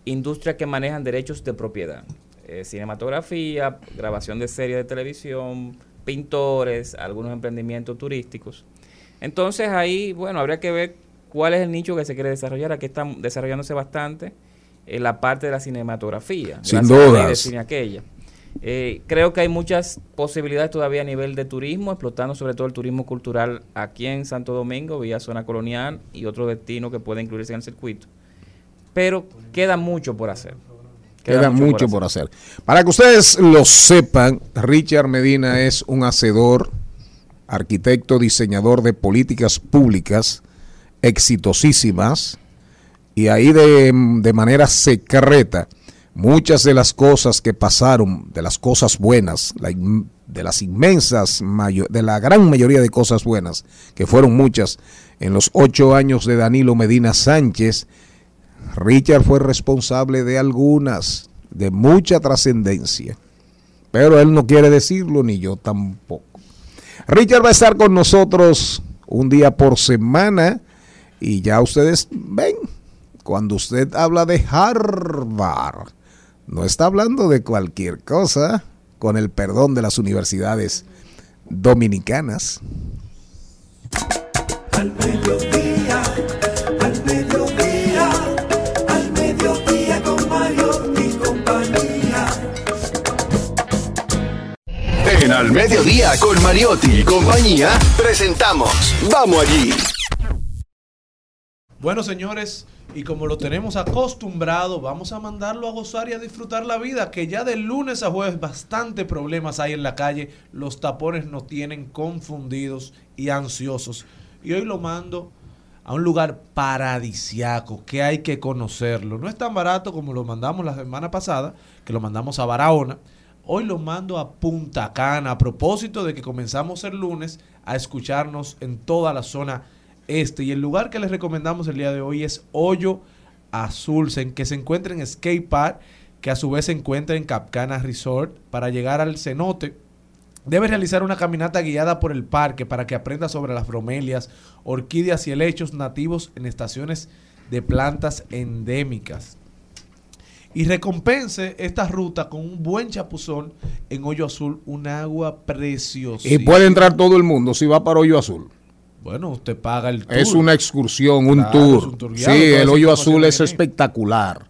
industrias que manejan derechos de propiedad. Eh, cinematografía, grabación de series de televisión, pintores, algunos emprendimientos turísticos. Entonces ahí, bueno, habría que ver cuál es el nicho que se quiere desarrollar. Aquí está desarrollándose bastante en la parte de la cinematografía. Sin gracias a la ley de dudas. cine aquella. Eh, creo que hay muchas posibilidades todavía a nivel de turismo, explotando sobre todo el turismo cultural aquí en Santo Domingo, vía zona colonial y otro destino que puede incluirse en el circuito. Pero queda mucho por hacer. Queda, mucho, por hacer. Para que ustedes lo sepan, Richard Medina es un hacedor, arquitecto, diseñador de políticas públicas exitosísimas y ahí de, de manera secreta muchas de las cosas que pasaron, de las cosas buenas, de las inmensas, de la gran mayoría de cosas buenas, que fueron muchas, en los ocho años de Danilo Medina Sánchez, Richard fue responsable de algunas, de mucha trascendencia, pero él no quiere decirlo, ni yo tampoco. Richard va a estar con nosotros un día por semana y ya ustedes ven cuando usted habla de Harvard, no está hablando de cualquier cosa, con el perdón de las universidades dominicanas. Al mediodía, al mediodía, al mediodía con Mario y compañía. En Al Mediodía con Mariotti y compañía, presentamos Vamos allí. Bueno, señores, y como lo tenemos acostumbrado, vamos a mandarlo a gozar y a disfrutar la vida, que ya de lunes a jueves bastante problemas hay en la calle, los tapones nos tienen confundidos y ansiosos. Y hoy lo mando a un lugar paradisiaco que hay que conocerlo. No es tan barato como lo mandamos la semana pasada, que lo mandamos a Barahona. Hoy lo mando a Punta Cana a propósito de que comenzamos el lunes a escucharnos en toda la zona este. Y el lugar que les recomendamos el día de hoy es Hoyo Azul, que se encuentra en Skate Park, que a su vez se encuentra en Capcana Resort. Para llegar al cenote, debe realizar una caminata guiada por el parque para que aprenda sobre las bromelias, orquídeas y helechos nativos en estaciones de plantas endémicas. Y recompense esta ruta con un buen chapuzón en Hoyo Azul, un agua preciosa. Y puede entrar todo el mundo si va para Hoyo Azul. Bueno, usted paga el tour. Es una excursión, un Claro, tour. es un tour guiado, sí, el Hoyo Azul es espectacular.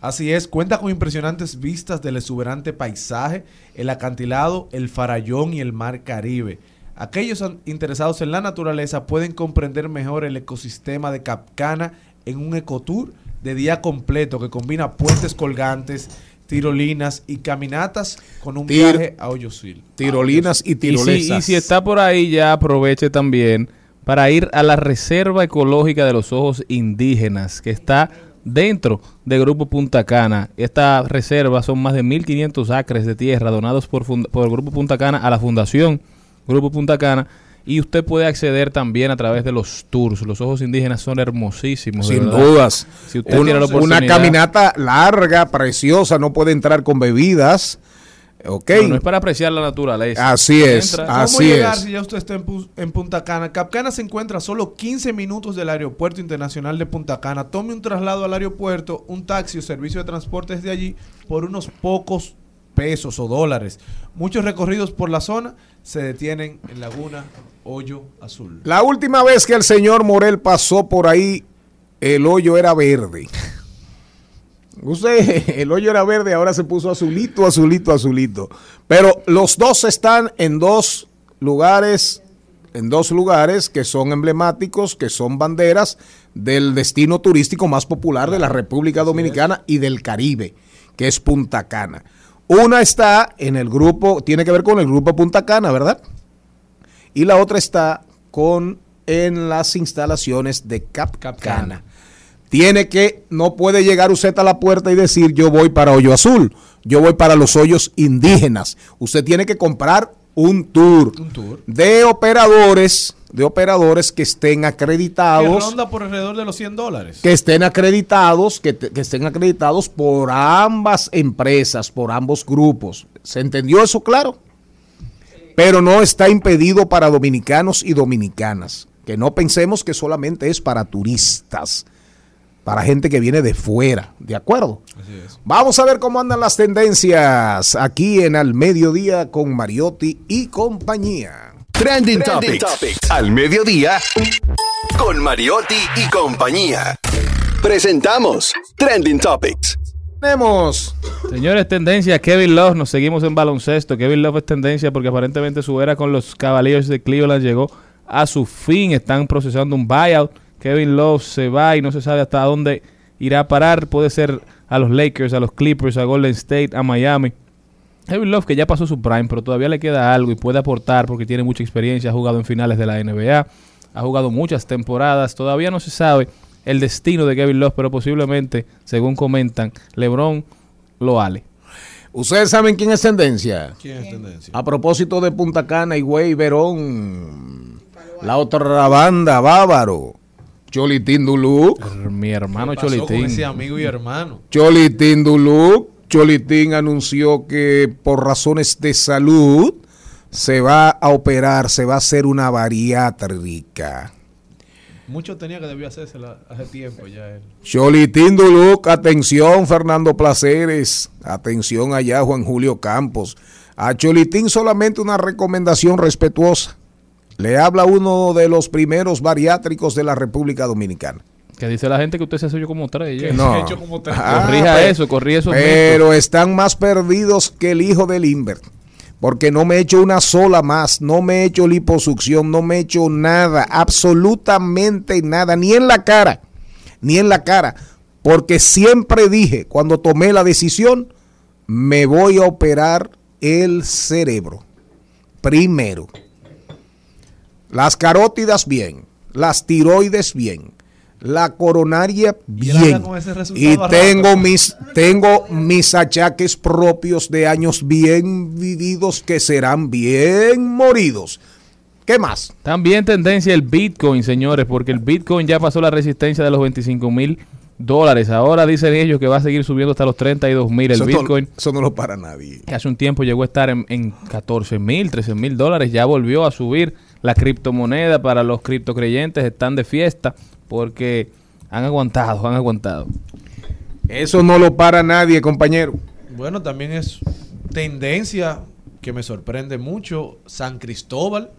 Así es, cuenta con impresionantes vistas del exuberante paisaje, el acantilado, el farallón y el mar Caribe. Aquellos interesados en la naturaleza pueden comprender mejor el ecosistema de Capcana en un ecotour de día completo que combina puentes colgantes, tirolinas y caminatas con un Tir- viaje a Hoyo Azul. Tirolinas y Y si, tirolesas. y si está por ahí, ya aproveche también para ir a la Reserva Ecológica de los Ojos Indígenas, que está dentro del Grupo Punta Cana. Esta reserva son más de 1.500 acres de tierra donados por, por el Grupo Punta Cana a la Fundación Grupo Punta Cana. Y usted puede acceder también a través de los tours. Los ojos indígenas son hermosísimos. Sin verdad. dudas. Si usted Una- tiene la una oportunidad- caminata larga, preciosa, no puede entrar con bebidas. Ok. No, no es para apreciar la naturaleza. Así es, Entra- ¿Cómo así llegar es. si ya usted está en, Pu- en Punta Cana? Capcana se encuentra a solo 15 minutos del Aeropuerto Internacional de Punta Cana. Tome un traslado al aeropuerto, un taxi o servicio de transporte desde allí por unos pocos pesos o dólares. Muchos recorridos por la zona se detienen en Laguna Hoyo Azul. La última vez que el señor Morel pasó por ahí, el hoyo era verde. Usted, el hoyo era verde, ahora se puso azulito, azulito, azulito. Pero los dos están en dos lugares, en dos lugares que son emblemáticos, que son banderas del destino turístico más popular de la República Dominicana y del Caribe, que es Punta Cana. Una está en el grupo, tiene que ver con el grupo Punta Cana, ¿verdad? y la otra está con en las instalaciones de Capcana. Tiene que, no puede llegar usted a la puerta y decir yo voy para Hoyo Azul, yo voy para los hoyos indígenas. Usted tiene que comprar un tour, Un tour. de operadores, de operadores que estén Que acreditados, ronda por alrededor de los 100 dólares. que estén acreditados, que, te- que estén acreditados por ambas empresas, por ambos grupos. ¿Se entendió eso claro? Pero no está impedido para dominicanos y dominicanas. Que no pensemos que solamente es para turistas, para gente que viene de fuera, ¿de acuerdo? Vamos a ver cómo andan las tendencias aquí en Al Mediodía con Mariotti y compañía. Trending, Topics. Al mediodía con Mariotti y compañía. Presentamos Trending Topics. Tenemos Señores, tendencia, Kevin Love, nos seguimos en baloncesto. Kevin Love es tendencia porque aparentemente su era con los Cavaliers de Cleveland llegó a su fin. Están procesando un buyout. Kevin Love se va y no se sabe hasta dónde irá a parar. Puede ser a los Lakers, a los Clippers, a Golden State, a Miami. Kevin Love que ya pasó su prime, pero todavía le queda algo y puede aportar porque tiene mucha experiencia, ha jugado en finales de la NBA, ha jugado muchas temporadas, todavía no se sabe el destino de Kevin Love, pero posiblemente, según comentan, LeBron lo ale. ¿Ustedes saben quién es tendencia? ¿Quién es tendencia? A propósito de Punta Cana y Güey Verón, la otra banda, Bávaro, Cholitín Duluc, Mi hermano ¿Qué pasó con Cholitín. ese amigo y hermano? Cholitín Duluc, Cholitín anunció que por razones de salud se va a operar, se va a hacer una bariátrica. Mucho tenía que debió hacerse hace tiempo ya él. Cholitín Duluc, atención Fernando Placeres, atención allá Juan Julio Campos. A Cholitín solamente una recomendación respetuosa. Le habla uno de los primeros bariátricos de la República Dominicana. Que dice la gente que usted se ha hecho como tres. No. Se ha hecho como tres. Ah, corrija pe- eso, corrija esos Pero están más perdidos que el hijo del Inver. Porque no me he hecho una sola más, no me he hecho liposucción, no me he hecho nada, absolutamente nada, ni en la cara, ni en la cara. Porque siempre dije, cuando tomé la decisión, me voy a operar el cerebro. Primero. Las carótidas bien, las tiroides bien, la coronaria bien. Y tengo rato. mis tengo mis achaques propios de años bien vividos que serán bien moridos. ¿Qué más? También tendencia el Bitcoin, señores, porque el Bitcoin ya pasó la resistencia de los 25 mil dólares. Ahora dicen ellos que va a seguir subiendo hasta los 32 mil el Eso no- Bitcoin. eso no lo para nadie. hace un tiempo llegó a estar en, en 14 mil, 13 mil dólares, ya volvió a subir la criptomoneda para los criptocreyentes, están de fiesta porque han aguantado, han aguantado. Eso no lo para nadie, compañero. Bueno, también es tendencia que me sorprende mucho. San Cristóbal.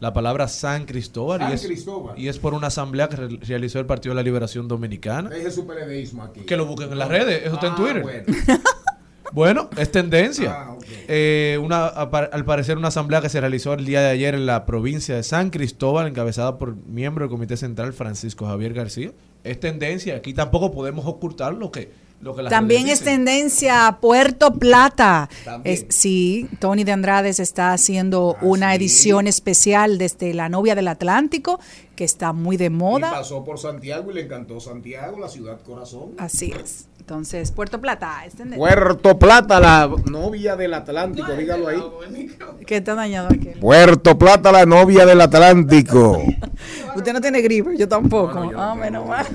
La palabra San Cristóbal. San y, es, Cristóbal. y es por una asamblea que re- realizó el Partido de la Liberación Dominicana. Deje su aquí. Que lo busquen en las redes. Eso está en Ah, Twitter. bueno. [laughs] Bueno, es tendencia. Ah. Eh, una, al parecer una asamblea que se realizó el día de ayer en la provincia de San Cristóbal, encabezada por miembro del Comité Central Francisco Javier García. Es tendencia. Aquí tampoco podemos ocultar lo que, lo que las También es tendencia Puerto Plata. Es- sí, Tony de Andrades está haciendo una edición especial desde La novia del Atlántico, que está muy de Y moda. pasó por Santiago y le encantó Santiago, la ciudad corazón. Así es. Entonces, Puerto Plata tendencia. Puerto Plata, la novia del Atlántico, dígalo ahí. Que está dañado aquí. Puerto Plata, la novia del Atlántico. [laughs] Usted no tiene gripe, yo tampoco. ah, menos [laughs] mal.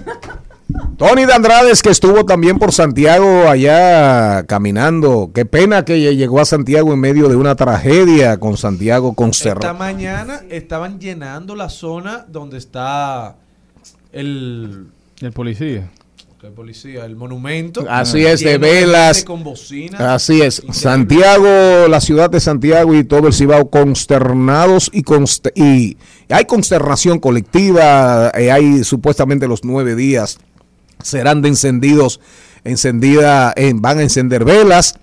Tony de Andrades, que estuvo también por Santiago allá caminando. Qué pena que llegó a Santiago en medio de una tragedia con Santiago Esta concertado. mañana estaban llenando la zona donde está el, El policía. El policía, el monumento. Así es, de velas. Con bocinas. Así es. Increíble. Santiago, la ciudad de Santiago y todo el Cibao consternados y, const- y hay consternación colectiva. eh, hay supuestamente los nueve días serán de encendidos, encendida, en, van a encender velas.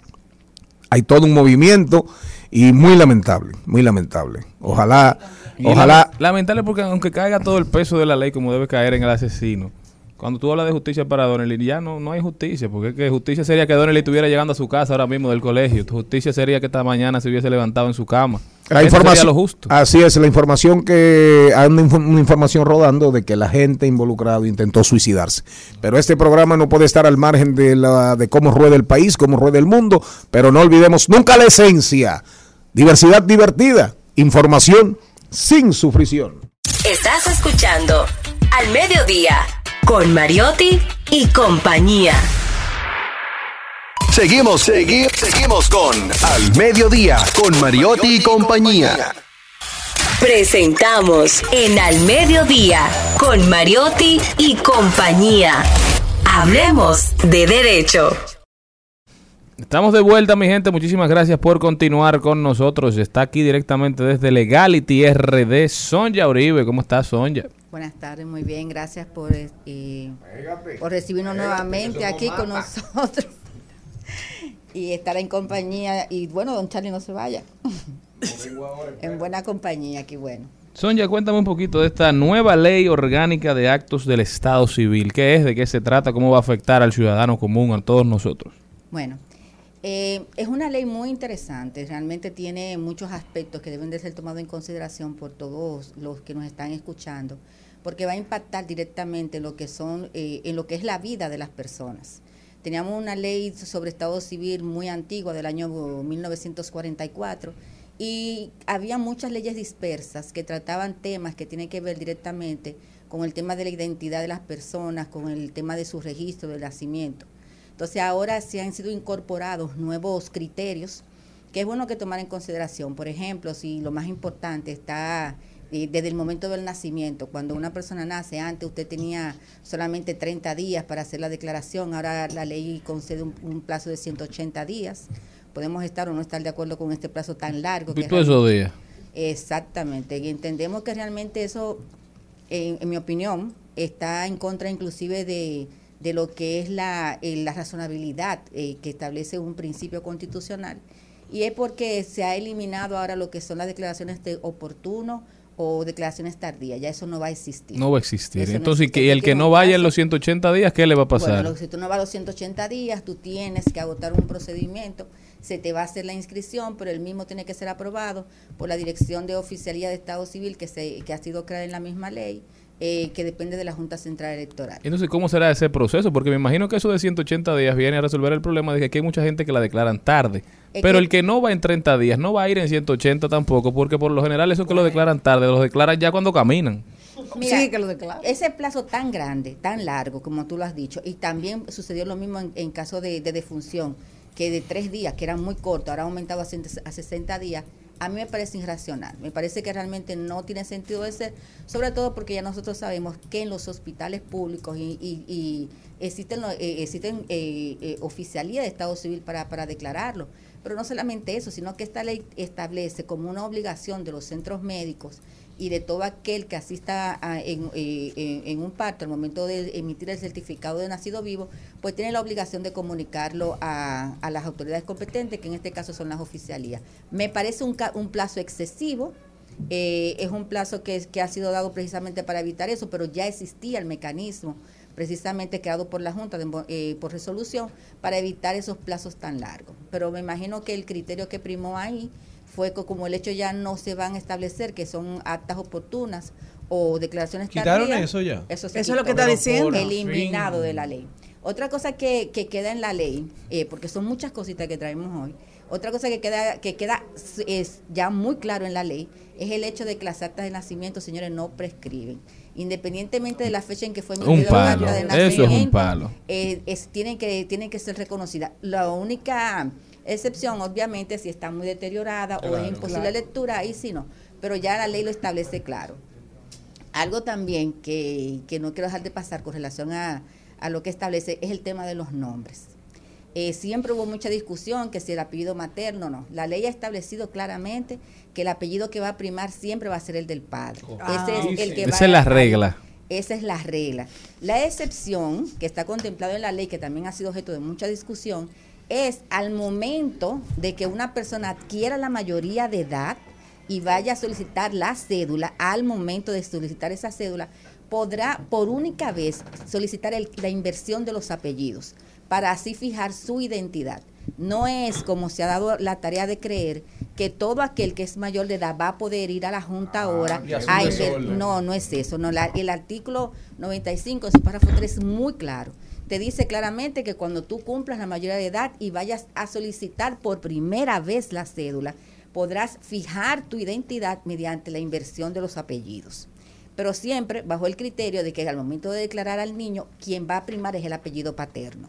Hay todo un movimiento y muy lamentable, muy lamentable. Ojalá, Y ojalá. lame- Lamentable porque aunque caiga todo el peso de la ley como debe caer en el asesino, cuando tú hablas de justicia para Donnelly, ya no, no hay justicia, porque es que justicia sería que Donnelly estuviera llegando a su casa ahora mismo del colegio. Justicia sería que esta mañana se hubiese levantado en su cama. La Eso información, sería lo justo. Así es, la información que hay una, inf- una información rodando de que la gente involucrada intentó suicidarse. Pero este programa no puede estar al margen de la de cómo rueda el país, cómo rueda el mundo, pero no olvidemos nunca la esencia. Diversidad divertida, información sin sufrición. Estás escuchando Al Mediodía con Mariotti y compañía. Seguimos, seguimos, seguimos con Al Mediodía, con Mariotti y compañía. Presentamos en Al Mediodía con Mariotti y compañía. Hablemos de derecho. Estamos de vuelta, mi gente. Muchísimas gracias por continuar con nosotros. Está aquí directamente desde Legality RD, Sonja Uribe. ¿Cómo estás, Sonja? Buenas tardes, muy bien, gracias por, eh, por recibirnos nuevamente aquí con nosotros [laughs] y estar en compañía. Y bueno, don Charlie, no se vaya. [laughs] en buena compañía, aquí bueno. Sonja, cuéntame un poquito de esta nueva ley orgánica de actos del Estado Civil. ¿Qué es? ¿De qué se trata? ¿Cómo va a afectar al ciudadano común, a todos nosotros? Bueno, eh, es una ley muy interesante, realmente tiene muchos aspectos que deben de ser tomados en consideración por todos los que nos están escuchando, porque va a impactar directamente en lo que son, eh, en lo que es la vida de las personas. Teníamos una ley sobre Estado Civil muy antigua del año 1944 y había muchas leyes dispersas que trataban temas que tienen que ver directamente con el tema de la identidad de las personas, con el tema de su registro de nacimiento. Entonces ahora se han sido incorporados nuevos criterios que es bueno que tomar en consideración. Por ejemplo, si lo más importante está desde el momento del nacimiento. Cuando una persona nace, antes usted tenía solamente 30 días para hacer la declaración, ahora la ley concede un, un plazo de 180 días. Podemos estar o no estar de acuerdo con este plazo tan largo. ¿Y tú esos días? Exactamente, y entendemos que realmente eso, en, en mi opinión, está en contra inclusive de, de lo que es la, eh, la razonabilidad eh, que establece un principio constitucional. Y es porque se ha eliminado ahora lo que son las declaraciones de oportuno o declaraciones tardías, ya eso no va a existir. No va a existir. Eso no Entonces, existe. que, y el que no vaya en los 180 días, ¿qué le va a pasar? Bueno, si tú no vas a los 180 días, tú tienes que agotar un procedimiento, se te va a hacer la inscripción, pero el mismo tiene que ser aprobado por la Dirección de Oficialía de Estado Civil que, se, que ha sido creada en la misma ley, eh, que depende de la Junta Central Electoral. Entonces, ¿cómo será ese proceso? Porque me imagino que eso de 180 días viene a resolver el problema de que aquí hay mucha gente que la declaran tarde. Es Pero que- el que no va en 30 días no va a ir en 180 tampoco, porque por lo general esos que lo declaran tarde, los declaran ya cuando caminan. Mira, Sí, que lo declara. Ese plazo tan grande, tan largo, como tú lo has dicho, y también sucedió lo mismo en, en caso de, de defunción, que de tres días, que eran muy cortos, ahora ha aumentado a 60 días, a mí me parece irracional. Me parece que realmente no tiene sentido de ser, sobre todo porque ya nosotros sabemos que en los hospitales públicos y, existen, eh, existen eh, eh, de Estado Civil para, para declararlo. Pero no solamente eso, sino que esta ley establece como una obligación de los centros médicos y de todo aquel que asista eh, en- en un parto al momento de emitir el certificado de nacido vivo, pues tiene la obligación de comunicarlo a, a las autoridades competentes, que en este caso son las oficialías. Me parece un, plazo excesivo, eh, es un plazo que, que ha sido dado precisamente para evitar eso, pero ya existía el mecanismo precisamente creado por la Junta de eh, por resolución para evitar esos plazos tan largos. Pero me imagino que el criterio que primó ahí fue que como el hecho ya no se van a establecer que son actas oportunas o declaraciones ¿Quitaron tardías, eso ya? Eso, se Eso es lo que está diciendo. Eliminado fin. de la ley. Otra cosa que, que queda en la ley, eh, porque son muchas cositas que traemos hoy, otra cosa que queda, que queda es ya muy claro en la ley, es el hecho de que las actas de nacimiento, señores, no prescriben. Independientemente de la fecha en que fue Un emitida una palo. acta de Eso es un nacimiento, palo. eh, es- tienen, que, tienen que ser reconocidas. La única excepción, obviamente, si está muy deteriorada o es imposible Claro. lectura, ahí sí no. Pero ya la ley lo establece claro. Algo también que, que no quiero dejar de pasar con relación a, a lo que establece es el tema de los nombres. Eh, siempre hubo mucha discusión que si el apellido materno no. La ley ha establecido claramente que el apellido que va a primar siempre va a ser el del padre. Ah, Ese es el que va Esa es la a- regla. esa es la regla. La excepción que está contemplada en la ley, que también ha sido objeto de mucha discusión, es al momento de que una persona adquiera la mayoría de edad y vaya a solicitar la cédula, al momento de solicitar esa cédula, podrá por única vez solicitar el- la inversión de los apellidos para así fijar su identidad. No es como se ha dado la tarea de creer que todo aquel que es mayor de edad va a poder ir a la Junta ahora y hacer a un inver- desorden. No, no es eso. No, la- el artículo 95 en su párrafo 3 es muy claro. Te dice claramente que cuando tú cumplas la mayoría de edad y vayas a solicitar por primera vez la cédula, podrás fijar tu identidad mediante la inversión de los apellidos. Pero siempre bajo el criterio de que al momento de declarar al niño, quien va a primar es el apellido paterno.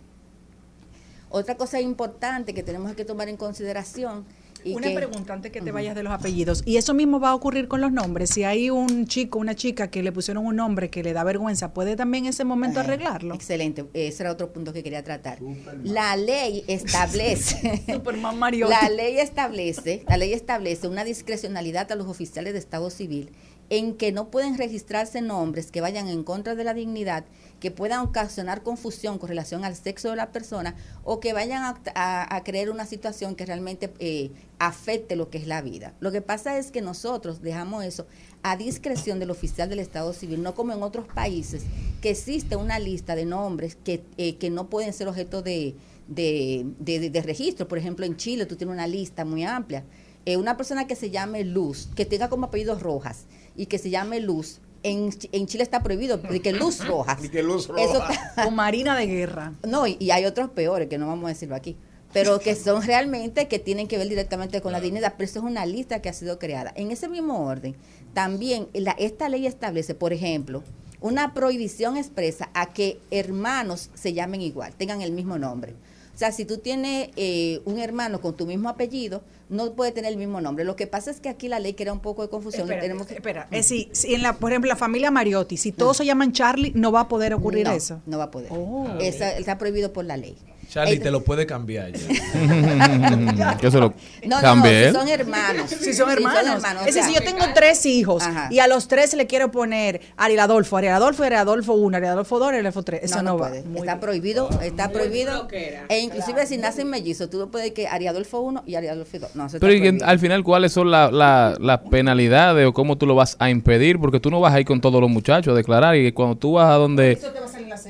Otra cosa importante que tenemos que tomar en consideración. Y Una que- pregunta antes que te vayas de los apellidos. Y eso mismo va a ocurrir con los nombres. Si hay un chico, una chica que le pusieron un nombre que le da vergüenza, ¿puede también en ese momento arreglarlo? Excelente, ese era otro punto que quería tratar. La ley establece [laughs] Superman Mariotti. [laughs] La ley establece, la ley establece una discrecionalidad a los oficiales de Estado Civil en que no pueden registrarse nombres que vayan en contra de la dignidad, que puedan ocasionar confusión con relación al sexo de la persona o que vayan a, a- crear una situación que realmente eh, afecte lo que es la vida. Lo que pasa es que nosotros dejamos eso a discreción del oficial del Estado Civil, no como en otros países, que existe una lista de nombres que, eh, que no pueden ser objeto de, de, registro. Por ejemplo, en Chile tú tienes una lista muy amplia. Eh, una persona que se llame Luz, que tenga como apellido Rojas y que se llame Luz, en, en Chile está prohibido, de que Luz [laughs] Rojas. Y que Luz Eso está- [laughs] [laughs] O Marina de Guerra. no, y, y hay otros peores que no vamos a decirlo aquí, pero que son realmente que tienen que ver directamente con la dignidad, pero eso es una lista que ha sido creada. En ese mismo orden, también la- esta ley establece, por ejemplo, una prohibición expresa a que hermanos se llamen igual, tengan el mismo nombre. O sea, si tú tienes eh, un hermano con tu mismo apellido, no puede tener el mismo nombre. Lo que pasa es que aquí la ley crea un poco de confusión. y Espera, tenemos que, espera. Es decir, si en la, por ejemplo, la familia Mariotti, si todos se llaman Charlie, no va a poder ocurrir No, eso. No va a poder. Oh. Esa- está prohibido por la ley. Charlie, te lo puede cambiar ya. [laughs] que se lo No, no, no, si son hermanos. Si son hermanos. o es decir, si yo tengo tres hijos Ajá. y a los tres le quiero poner Ariel Adolfo, Ariel Adolfo, Ariel Adolfo 1, Ariel Adolfo 2, Ariel Adolfo 3. Eso no, va. puede. Está prohibido, está prohibido. E inclusive si nacen mellizos, tú no puedes que Ariadolfo 1 y Ariadolfo 2. No, eso está Pero y al final, ¿cuáles son la- la- las penalidades o cómo tú lo vas a impedir? Porque tú no vas a ir con todos los muchachos a declarar y cuando tú vas a donde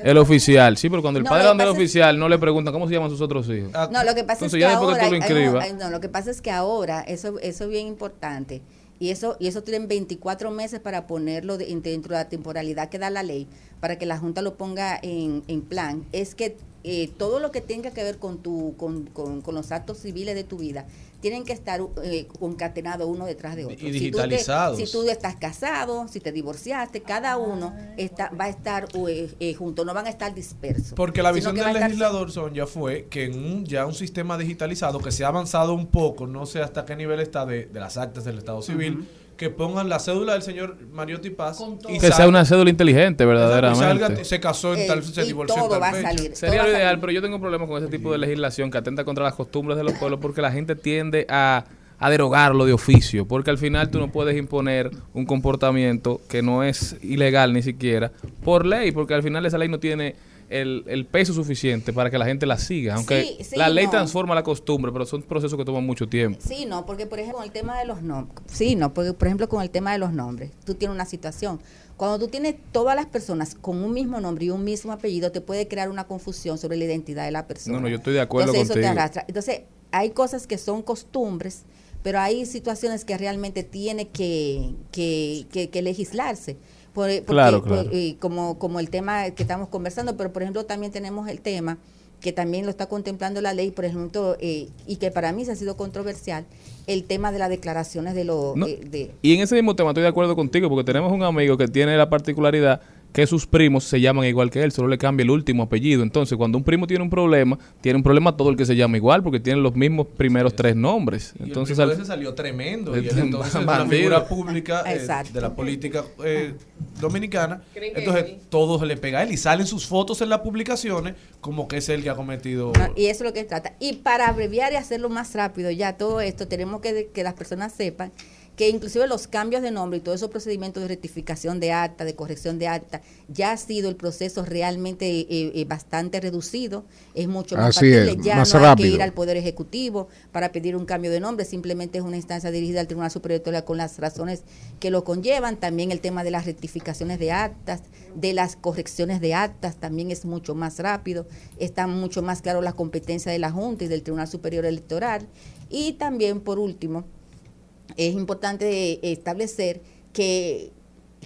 el oficial, sí, pero cuando el No, padre donde el oficial no le preguntan cómo se llaman sus otros hijos. No, lo que pasa Entonces, es que ahora, tú lo inscribas. no, lo que pasa es que ahora, eso, eso es bien importante, y eso, y eso tienen 24 meses para ponerlo de- dentro de la temporalidad que da la ley, para que la Junta lo ponga en, en plan, es que eh, todo lo que tenga que ver con, tu, con, con, con los actos civiles de tu vida, tienen que estar eh, concatenados uno detrás de otro. Y Si tú te- digitalizados. Si tú, estás casado, si te divorciaste, cada uno está, va a estar eh, eh, junto, no van a estar dispersos. Porque la visión del a estar legislador, Sonia, fue que en un, ya un sistema digitalizado que se ha avanzado un poco, no sé hasta qué nivel está de, de las actas del Estado Civil, que pongan la cédula del señor Mariotti Paz y Que sea una cédula inteligente, salga- verdaderamente. se casó en Eh, tal, se y divorció en todo tal va a salir. Sería lo ideal, pero yo tengo problemas con ese tipo de legislación que atenta contra las costumbres de los pueblos porque la gente tiende a, a derogarlo de oficio, porque al final tú no puedes imponer un comportamiento que no es ilegal ni siquiera por ley, porque al final esa ley no tiene el, el peso suficiente para que la gente la siga, aunque Sí, sí, la ley no. transforma la costumbre, pero son procesos que toman mucho tiempo. Sí, no, porque por ejemplo con el tema de los nombres, sí, no, porque por ejemplo con el tema de los nombres, tú tienes una situación. Cuando tú tienes todas las personas con un mismo nombre y un mismo apellido, te puede crear una confusión sobre la identidad de la persona. No, no, yo estoy de acuerdo Entonces eso te contigo. arrastra. Entonces hay cosas que son costumbres, pero hay situaciones que realmente tiene que, que, que- que legislarse. Por- porque- Claro, claro. por- y como, como el tema que estamos conversando, pero por ejemplo también tenemos el tema que también lo está contemplando la ley, por ejemplo, eh, y que para mí se ha sido controversial, el tema de las declaraciones de los... No, eh, de, Y en ese mismo tema estoy de acuerdo contigo, porque tenemos un amigo que tiene la particularidad que sus primos se llaman igual que él, solo le cambia el último apellido. Entonces, cuando un primo tiene un problema, tiene un problema todo el que se llama igual, porque tienen los mismos primeros tres nombres. Y Entonces, el al- primo ese salió tremendo. Y él entonces es una bandido. figura pública eh, de la política eh, dominicana. Entonces todos le pega a él y salen sus fotos en las publicaciones como que es él que ha cometido. ¿no? y eso es lo que trata. Y para abreviar y hacerlo más rápido, ya todo esto, tenemos que que las personas sepan que inclusive los cambios de nombre y todos esos procedimientos de rectificación de acta, de corrección de acta, ya ha sido el proceso realmente eh, eh, bastante reducido, es mucho más Así es, ya más no hay que ir al Poder Ejecutivo para pedir un cambio de nombre, simplemente es una instancia dirigida al Tribunal Superior Electoral con las razones que lo conllevan, también el tema de las rectificaciones de actas, de las correcciones de actas, también es mucho más rápido, está mucho más claro la competencia de la Junta y del Tribunal Superior Electoral, y también, por último, es importante establecer que,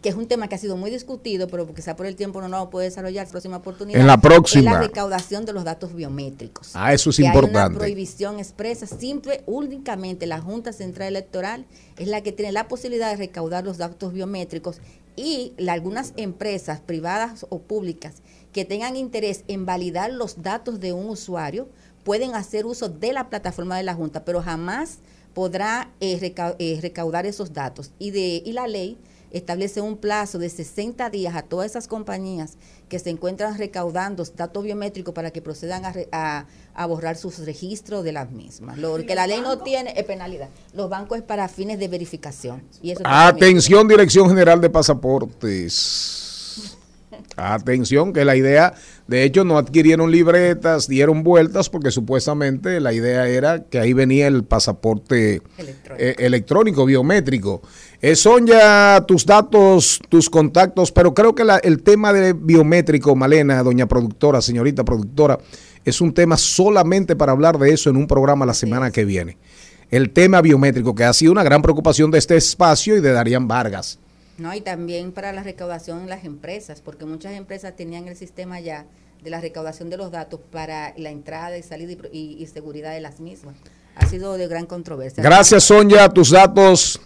que es un tema que ha sido muy discutido, pero quizá por el tiempo no lo puede desarrollar, próxima oportunidad. En la Es próxima. la recaudación de los datos biométricos. Ah, eso es Que Hay importante. una prohibición expresa, simple, únicamente la Junta Central Electoral es la que tiene la posibilidad de recaudar los datos biométricos y la- algunas empresas privadas o públicas que tengan interés en validar los datos de un usuario pueden hacer uso de la plataforma de la Junta, pero jamás podrá eh, reca- eh, recaudar esos datos. Y, de, y la ley establece un plazo de 60 días a todas esas compañías que se encuentran recaudando datos biométricos para que procedan a, re- a- a borrar sus registros de las mismas. Lo que la ley no tiene es penalidad. Los bancos es para fines de verificación. Y eso. Atención, Dirección General de Pasaportes. Atención, que la idea, de hecho, no adquirieron libretas, dieron vueltas, porque supuestamente la idea era que ahí venía el pasaporte eh, electrónico, biométrico. Eh, son ya tus datos, tus contactos, pero creo que la- el tema de biométrico, Malena, doña productora, señorita productora, es un tema solamente para hablar de eso en un programa la semana que viene. El tema biométrico, que ha sido una gran preocupación de este espacio y de Darían Vargas. No, y también para la recaudación en las empresas, porque muchas empresas tenían el sistema ya de la recaudación de los datos para la entrada y salida y, pro- y- y seguridad de las mismas. Ha sido de gran controversia. Gracias, Sonia. Tus datos.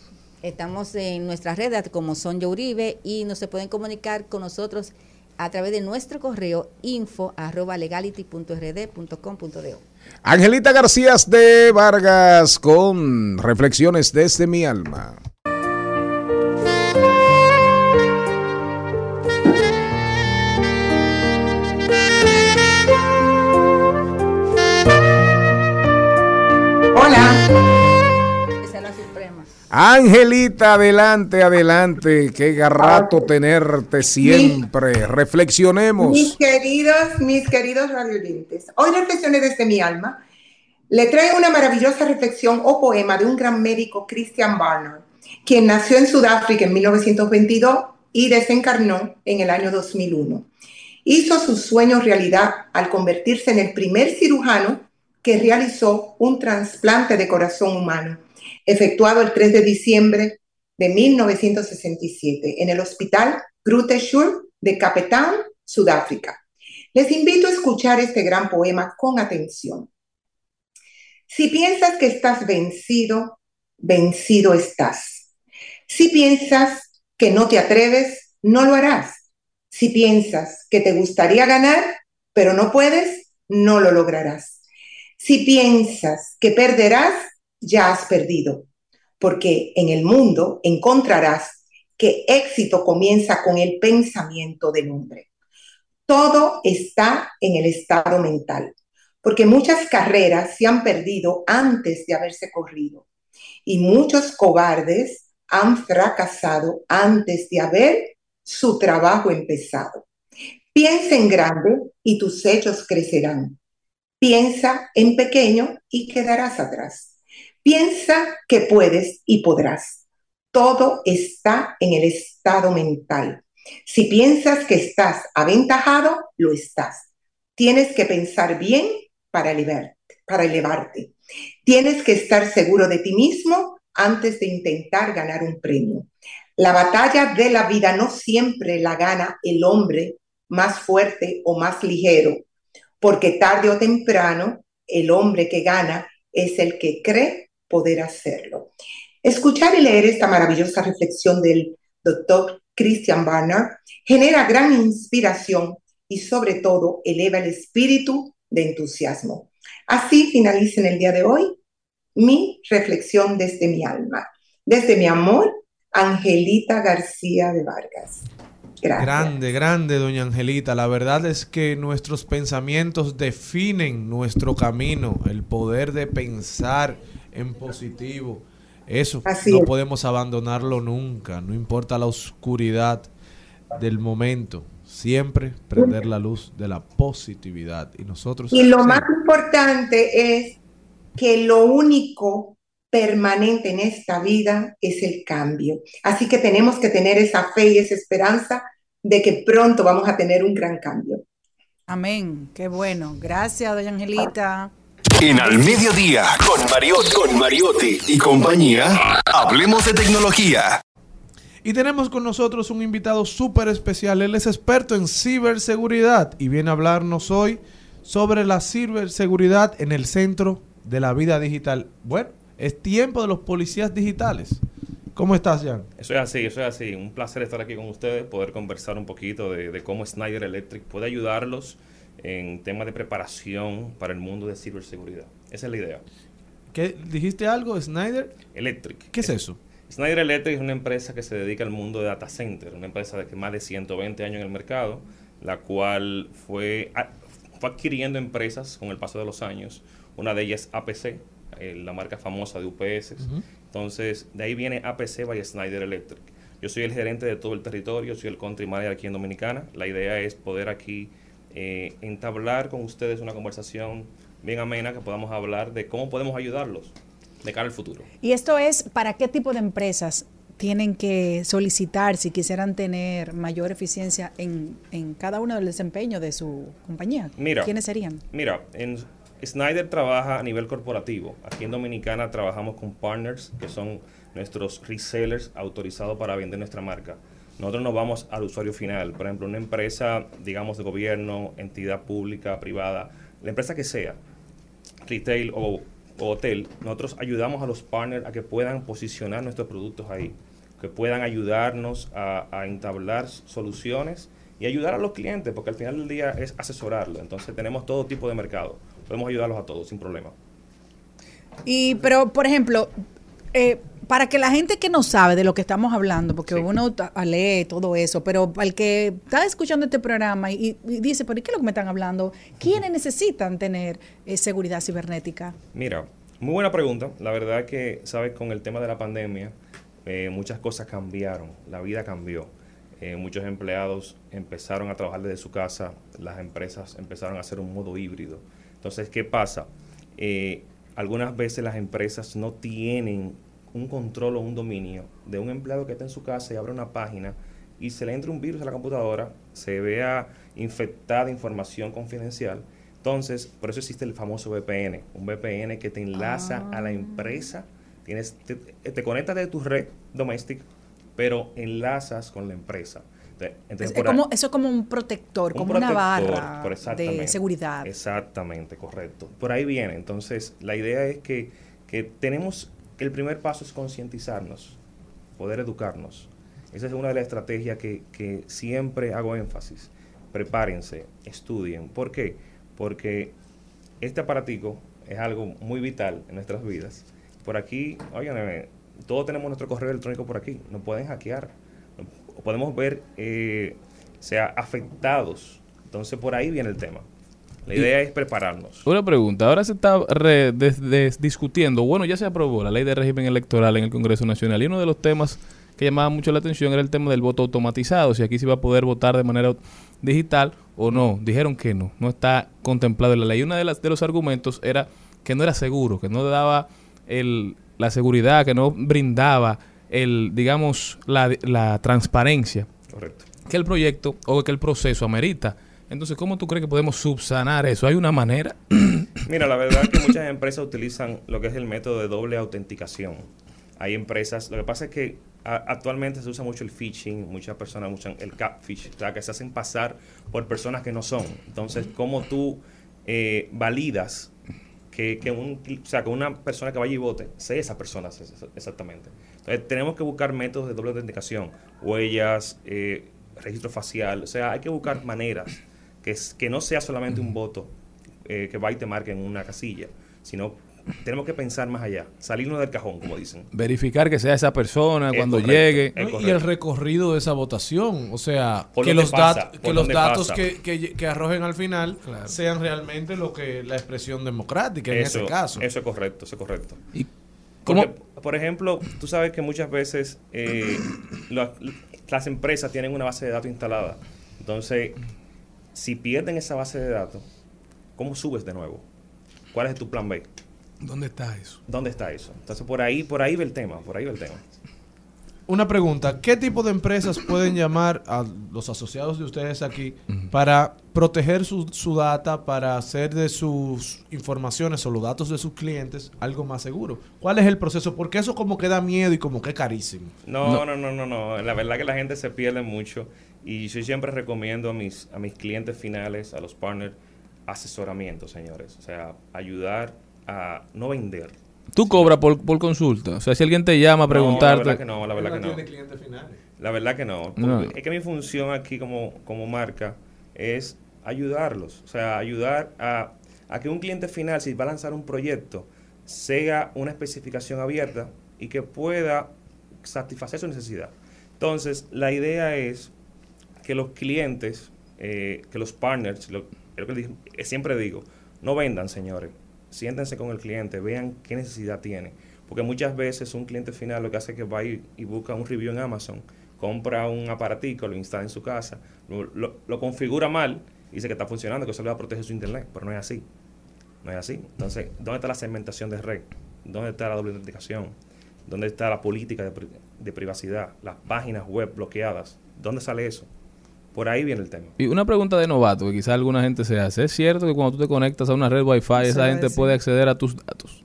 Estamos en nuestras redes como Sonja Uribe y no se pueden comunicar con nosotros a través de nuestro correo info arroba. Angelita García de Vargas con reflexiones desde mi alma. Angelita, adelante, adelante. Qué rato tenerte siempre. Reflexionemos. Mis queridos, mis queridos radioyentes, hoy reflexiones desde mi alma. Le traigo una maravillosa reflexión o poema de un gran médico, Christian Barnard, quien nació en Sudáfrica en 1922 y desencarnó en el año 2001. Hizo su sueño realidad al convertirse en el primer cirujano que realizó un trasplante de corazón humano, efectuado el 3 de diciembre de 1967 en el Hospital Groote Schuur de Cape Sudáfrica. Les invito a escuchar este gran poema con atención. Si piensas que estás vencido, vencido estás. Si piensas que no te atreves, no lo harás. Si piensas que te gustaría ganar, pero no puedes, no lo lograrás. Si piensas que perderás, ya has perdido, porque en el mundo encontrarás que éxito comienza con el pensamiento del hombre. Todo está en el estado mental porque muchas carreras se han perdido antes de haberse corrido y muchos cobardes han fracasado antes de haber su trabajo empezado. Piensa en grande y tus hechos crecerán. Piensa en pequeño y quedarás atrás. Piensa que puedes y podrás. Todo está en el estado mental. Si piensas que estás aventajado, lo estás. Tienes que pensar bien para elevarte. Tienes que estar seguro de ti mismo antes de intentar ganar un premio. La batalla de la vida no siempre la gana el hombre más fuerte o más ligero, porque tarde o temprano el hombre que gana es el que cree poder hacerlo. Escuchar y leer esta maravillosa reflexión del doctor Christian Barnard genera gran inspiración y sobre todo eleva el espíritu de entusiasmo. Así finaliza en el día de hoy mi reflexión desde mi alma, desde mi amor, Angelita García de Vargas. Grande, grande, doña Angelita. La verdad es que nuestros pensamientos definen nuestro camino, el poder de pensar en positivo. Eso Así no es. podemos abandonarlo nunca, no importa la oscuridad del momento. Siempre prender la luz de la positividad. Y nosotros... Y lo sí, más importante es que lo único permanente en esta vida es el cambio. Así que tenemos que tener esa fe y esa esperanza de que pronto vamos a tener un gran cambio. Amén. Qué bueno. Gracias, doña Angelita. En Al Mediodía, con Mariotti, con Mariotti y compañía, hablemos de tecnología. Y tenemos con nosotros un invitado súper especial. Él es experto en ciberseguridad y viene a hablarnos hoy sobre la ciberseguridad en el centro de la vida digital. Bueno, es tiempo de los policías digitales. ¿Cómo estás, Jan? Eso es así, eso es así. Un placer estar aquí con ustedes, poder conversar un poquito de, de cómo Snyder Electric puede ayudarlos en temas de preparación para el mundo de ciberseguridad. Esa es la idea. ¿Qué, ¿Dijiste algo, Snyder? Electric. ¿Qué es eso? Snyder Electric es una empresa que se dedica al mundo de data center, una empresa de que más de 120 años en el mercado, la cual fue, fue adquiriendo empresas con el paso de los años. Una de ellas es APC, eh, la marca famosa de UPS. Entonces, de ahí viene APC by Snyder Electric. Yo soy el gerente de todo el territorio, soy el country manager aquí en Dominicana. La idea es poder aquí eh, entablar con ustedes una conversación bien amena que podamos hablar de cómo podemos ayudarlos de cara al futuro. ¿Y esto es para qué tipo de empresas tienen que solicitar si quisieran tener mayor eficiencia en, en cada uno del desempeño de su compañía? Mira. ¿Quiénes serían? Mira, en Snyder trabaja a nivel corporativo. Aquí en Dominicana trabajamos con partners que son nuestros resellers autorizados para vender nuestra marca. Nosotros nos vamos al usuario final. Por ejemplo, una empresa, digamos, de gobierno, entidad pública, privada, la empresa que sea, retail o, hotel, nosotros ayudamos a los partners a que puedan posicionar nuestros productos ahí, que puedan ayudarnos a, a entablar soluciones y ayudar a los clientes, porque al final del día es asesorarlo. Entonces tenemos todo tipo de mercado. Podemos ayudarlos a todos sin problema. Y, pero, por ejemplo, eh, para que la gente que no sabe de lo que estamos hablando, porque uno ta- lee todo eso, pero el que está escuchando este programa y, y dice, ¿pero qué es lo que me están hablando? ¿Quiénes necesitan tener eh, seguridad cibernética? Mira, muy buena pregunta. La verdad que, sabes, con el tema de la pandemia, eh, muchas cosas cambiaron, la vida cambió. Eh, muchos empleados empezaron a trabajar desde su casa, las empresas empezaron a hacer un modo híbrido. Entonces, ¿qué pasa? Algunas veces las empresas no tienen un control o un dominio de un empleado que está en su casa y abre una página y se le entra un virus a la computadora, se vea infectada información confidencial. Entonces, por eso existe el famoso VPN, un VPN que te enlaza a la empresa, tienes, te, te conectas de tu red doméstica, pero enlazas con la empresa. Entonces, Es como, eso es como un protector, un como una barra por de seguridad. Exactamente, correcto. Por ahí viene. Entonces, la idea es que, que tenemos, el primer paso es concientizarnos, poder educarnos. Esa es una de las estrategias que, siempre hago énfasis. Prepárense, estudien. ¿Por qué? Porque este aparatico es algo muy vital en nuestras vidas. Por aquí, oigan, todos tenemos nuestro correo electrónico por aquí. Nos pueden hackear. Podemos ver, eh, sea, afectados. Entonces, por ahí viene el tema. La Y- idea es prepararnos. Una pregunta, ahora se está re- des- des- discutiendo, bueno, ya se aprobó la ley de régimen electoral en el Congreso Nacional y uno de los temas que llamaba mucho la atención era el tema del voto automatizado, si aquí se iba a poder votar de manera digital o no. Dijeron que no, no está contemplado en la ley. Uno de, las, de los argumentos era que no era seguro, que no daba el, la seguridad, que no brindaba el, digamos, la, la transparencia Correcto. que el proyecto o que el proceso amerita. Entonces, ¿cómo tú crees que podemos subsanar eso? ¿Hay una manera? [clears throat] Mira, la verdad es que muchas empresas utilizan lo que es el método de doble autenticación. Hay empresas, lo que pasa es que actualmente se usa mucho el phishing, muchas personas usan el catfish, o sea, que se hacen pasar por personas que no son. Entonces, ¿cómo tú eh, validas que, que un, o sea, que una persona que vaya y vote sea esa persona exactamente? Entonces, tenemos que buscar métodos de doble autenticación, huellas, eh, registro facial, o sea, hay que buscar maneras que, es- que no sea solamente un voto eh, que va y te marque en una casilla, sino tenemos que pensar más allá, salirnos del cajón, como dicen. Verificar que sea esa persona Es cuando correcto, llegue. Y el recorrido de esa votación, o sea, ¿Por que los, pasa? dat- que ¿Por los dónde datos que, que, que arrojen al final sean realmente lo que la expresión democrática en ese caso. Eso es correcto, eso es correcto. cómo- Porque, por ejemplo, tú sabes que muchas veces eh, la- las empresas tienen una base de datos instalada. Entonces, si pierden esa base de datos, ¿cómo subes de nuevo? ¿Cuál es tu plan B? ¿Dónde está eso? ¿Dónde está eso? Entonces, por ahí, por ahí ve el tema, por ahí ve el tema. Una pregunta, ¿qué tipo de empresas pueden llamar a los asociados de ustedes aquí para proteger su, su data, para hacer de sus informaciones o los datos de sus clientes algo más seguro? ¿Cuál es el proceso? Porque eso como que da miedo y como que es carísimo. No, no, no, no, no. La verdad que la gente se pierde mucho y yo siempre recomiendo a mis, a mis clientes finales, a los partners, asesoramiento, señores. O sea, ayudar a no vender. Tú cobras por, por consulta. O sea, si alguien te llama a No, preguntarte. la verdad que no, la verdad que no. finales. La verdad que no. No. Es que mi función aquí como, como marca es ayudarlos. O sea, ayudar a, a que un cliente final, si va a lanzar un proyecto, sea una especificación abierta y que pueda satisfacer su necesidad. Entonces, la idea es que los clientes, eh, que los partners, lo, lo que eh, siempre digo, no vendan, señores. Siéntense con el cliente, vean qué necesidad tiene. Porque muchas veces un cliente final lo que hace es que va y, busca un review en Amazon, compra un aparatico, lo instala en su casa, lo, configura mal y dice que está funcionando, que eso le va a proteger su internet, pero no es así. No es así. Entonces, ¿dónde está la segmentación de red? ¿Dónde está la doble autenticación? ¿Dónde está la política de privacidad? Las páginas web bloqueadas. ¿Dónde sale eso? Por ahí viene el tema. Y una pregunta de novato que quizá alguna gente se hace. ¿Es cierto que cuando tú te conectas a una red Wi-Fi, esa gente puede acceder a tus datos?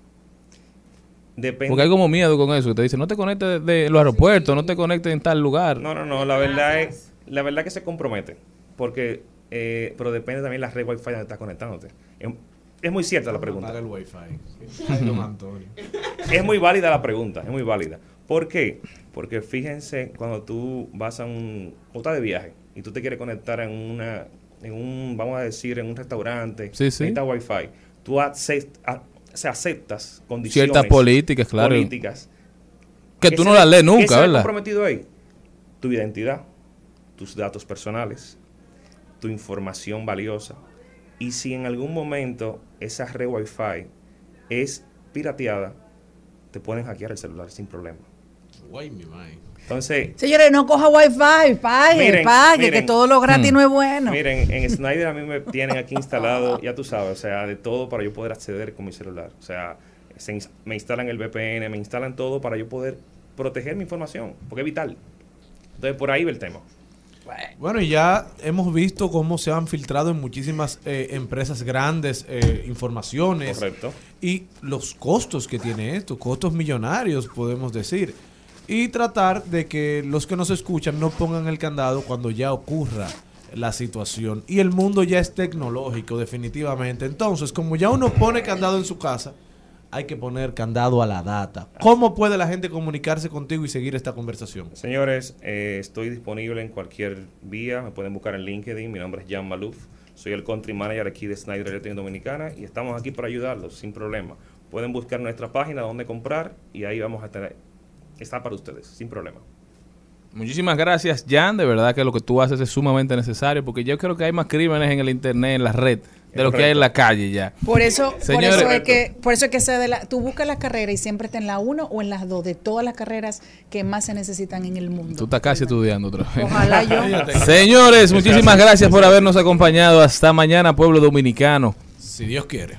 Depende. Porque hay como miedo con eso. Que te dicen, no te conectes de, de los aeropuertos, no te conectes en tal lugar. No, no, no. La verdad es, la verdad que se compromete. Porque, eh, pero depende también la red Wi-Fi donde estás conectándote. Es, es muy cierta la pregunta. El wifi. [laughs] Es muy válida la pregunta, es muy válida. ¿Por qué? Porque fíjense, cuando tú vas a un... o estás de viaje y tú te quieres conectar en una... En un, vamos a decir, en un restaurante, Sí, sí. necesitas wifi, tú a- sea, aceptas condiciones Ciertas políticas, claro. políticas Que tú se no las lees ¿qué nunca, se ve ¿verdad? comprometido ahí? Tu identidad, tus datos personales, tu información valiosa. Y si en algún momento esa red Wi-Fi es pirateada, te pueden hackear el celular sin problema. Guay, mi mae. Entonces, Señores, no coja wifi, pague, Miren, pague, miren. que todo lo gratis Hmm. no es bueno. Miren, en [laughs] Snyder a mí me tienen aquí instalado, ya tú sabes, o sea, de todo para yo poder acceder con mi celular. O sea, se ins- me instalan el VPN, me instalan todo para yo poder proteger mi información, porque es vital. Entonces, por ahí va el tema. Bueno, y ya hemos visto cómo se han filtrado en muchísimas eh, empresas grandes eh, informaciones. Correcto. Y los costos que tiene esto, costos millonarios, podemos decir. Y tratar de que los que nos escuchan no pongan el candado cuando ya ocurra la situación. Y el mundo ya es tecnológico, definitivamente. Entonces, como ya uno pone candado en su casa, hay que poner candado a la data. ¿Cómo puede la gente comunicarse contigo y seguir esta conversación? Señores, eh, estoy disponible en cualquier vía. Me pueden buscar en LinkedIn. Mi nombre es Jan Maluf. Soy el country manager aquí de Snyder Electric Dominicana y estamos aquí para ayudarlos sin problema. Pueden buscar nuestra página donde comprar y ahí vamos a tener. Está para ustedes, sin problema. Muchísimas gracias, Jan. De verdad que lo que tú haces es sumamente necesario porque yo creo que hay más crímenes en el internet, en la red, de lo que hay en la calle ya. Por eso, por eso es que, por eso es que se de la, tú buscas la carrera y siempre está en la 1 o en las dos de todas las carreras que más se necesitan en el mundo. Tú estás casi estudiando otra vez. Ojalá yo. [laughs] Señores, muchísimas gracias por habernos acompañado. Hasta mañana, pueblo dominicano. Si Dios quiere.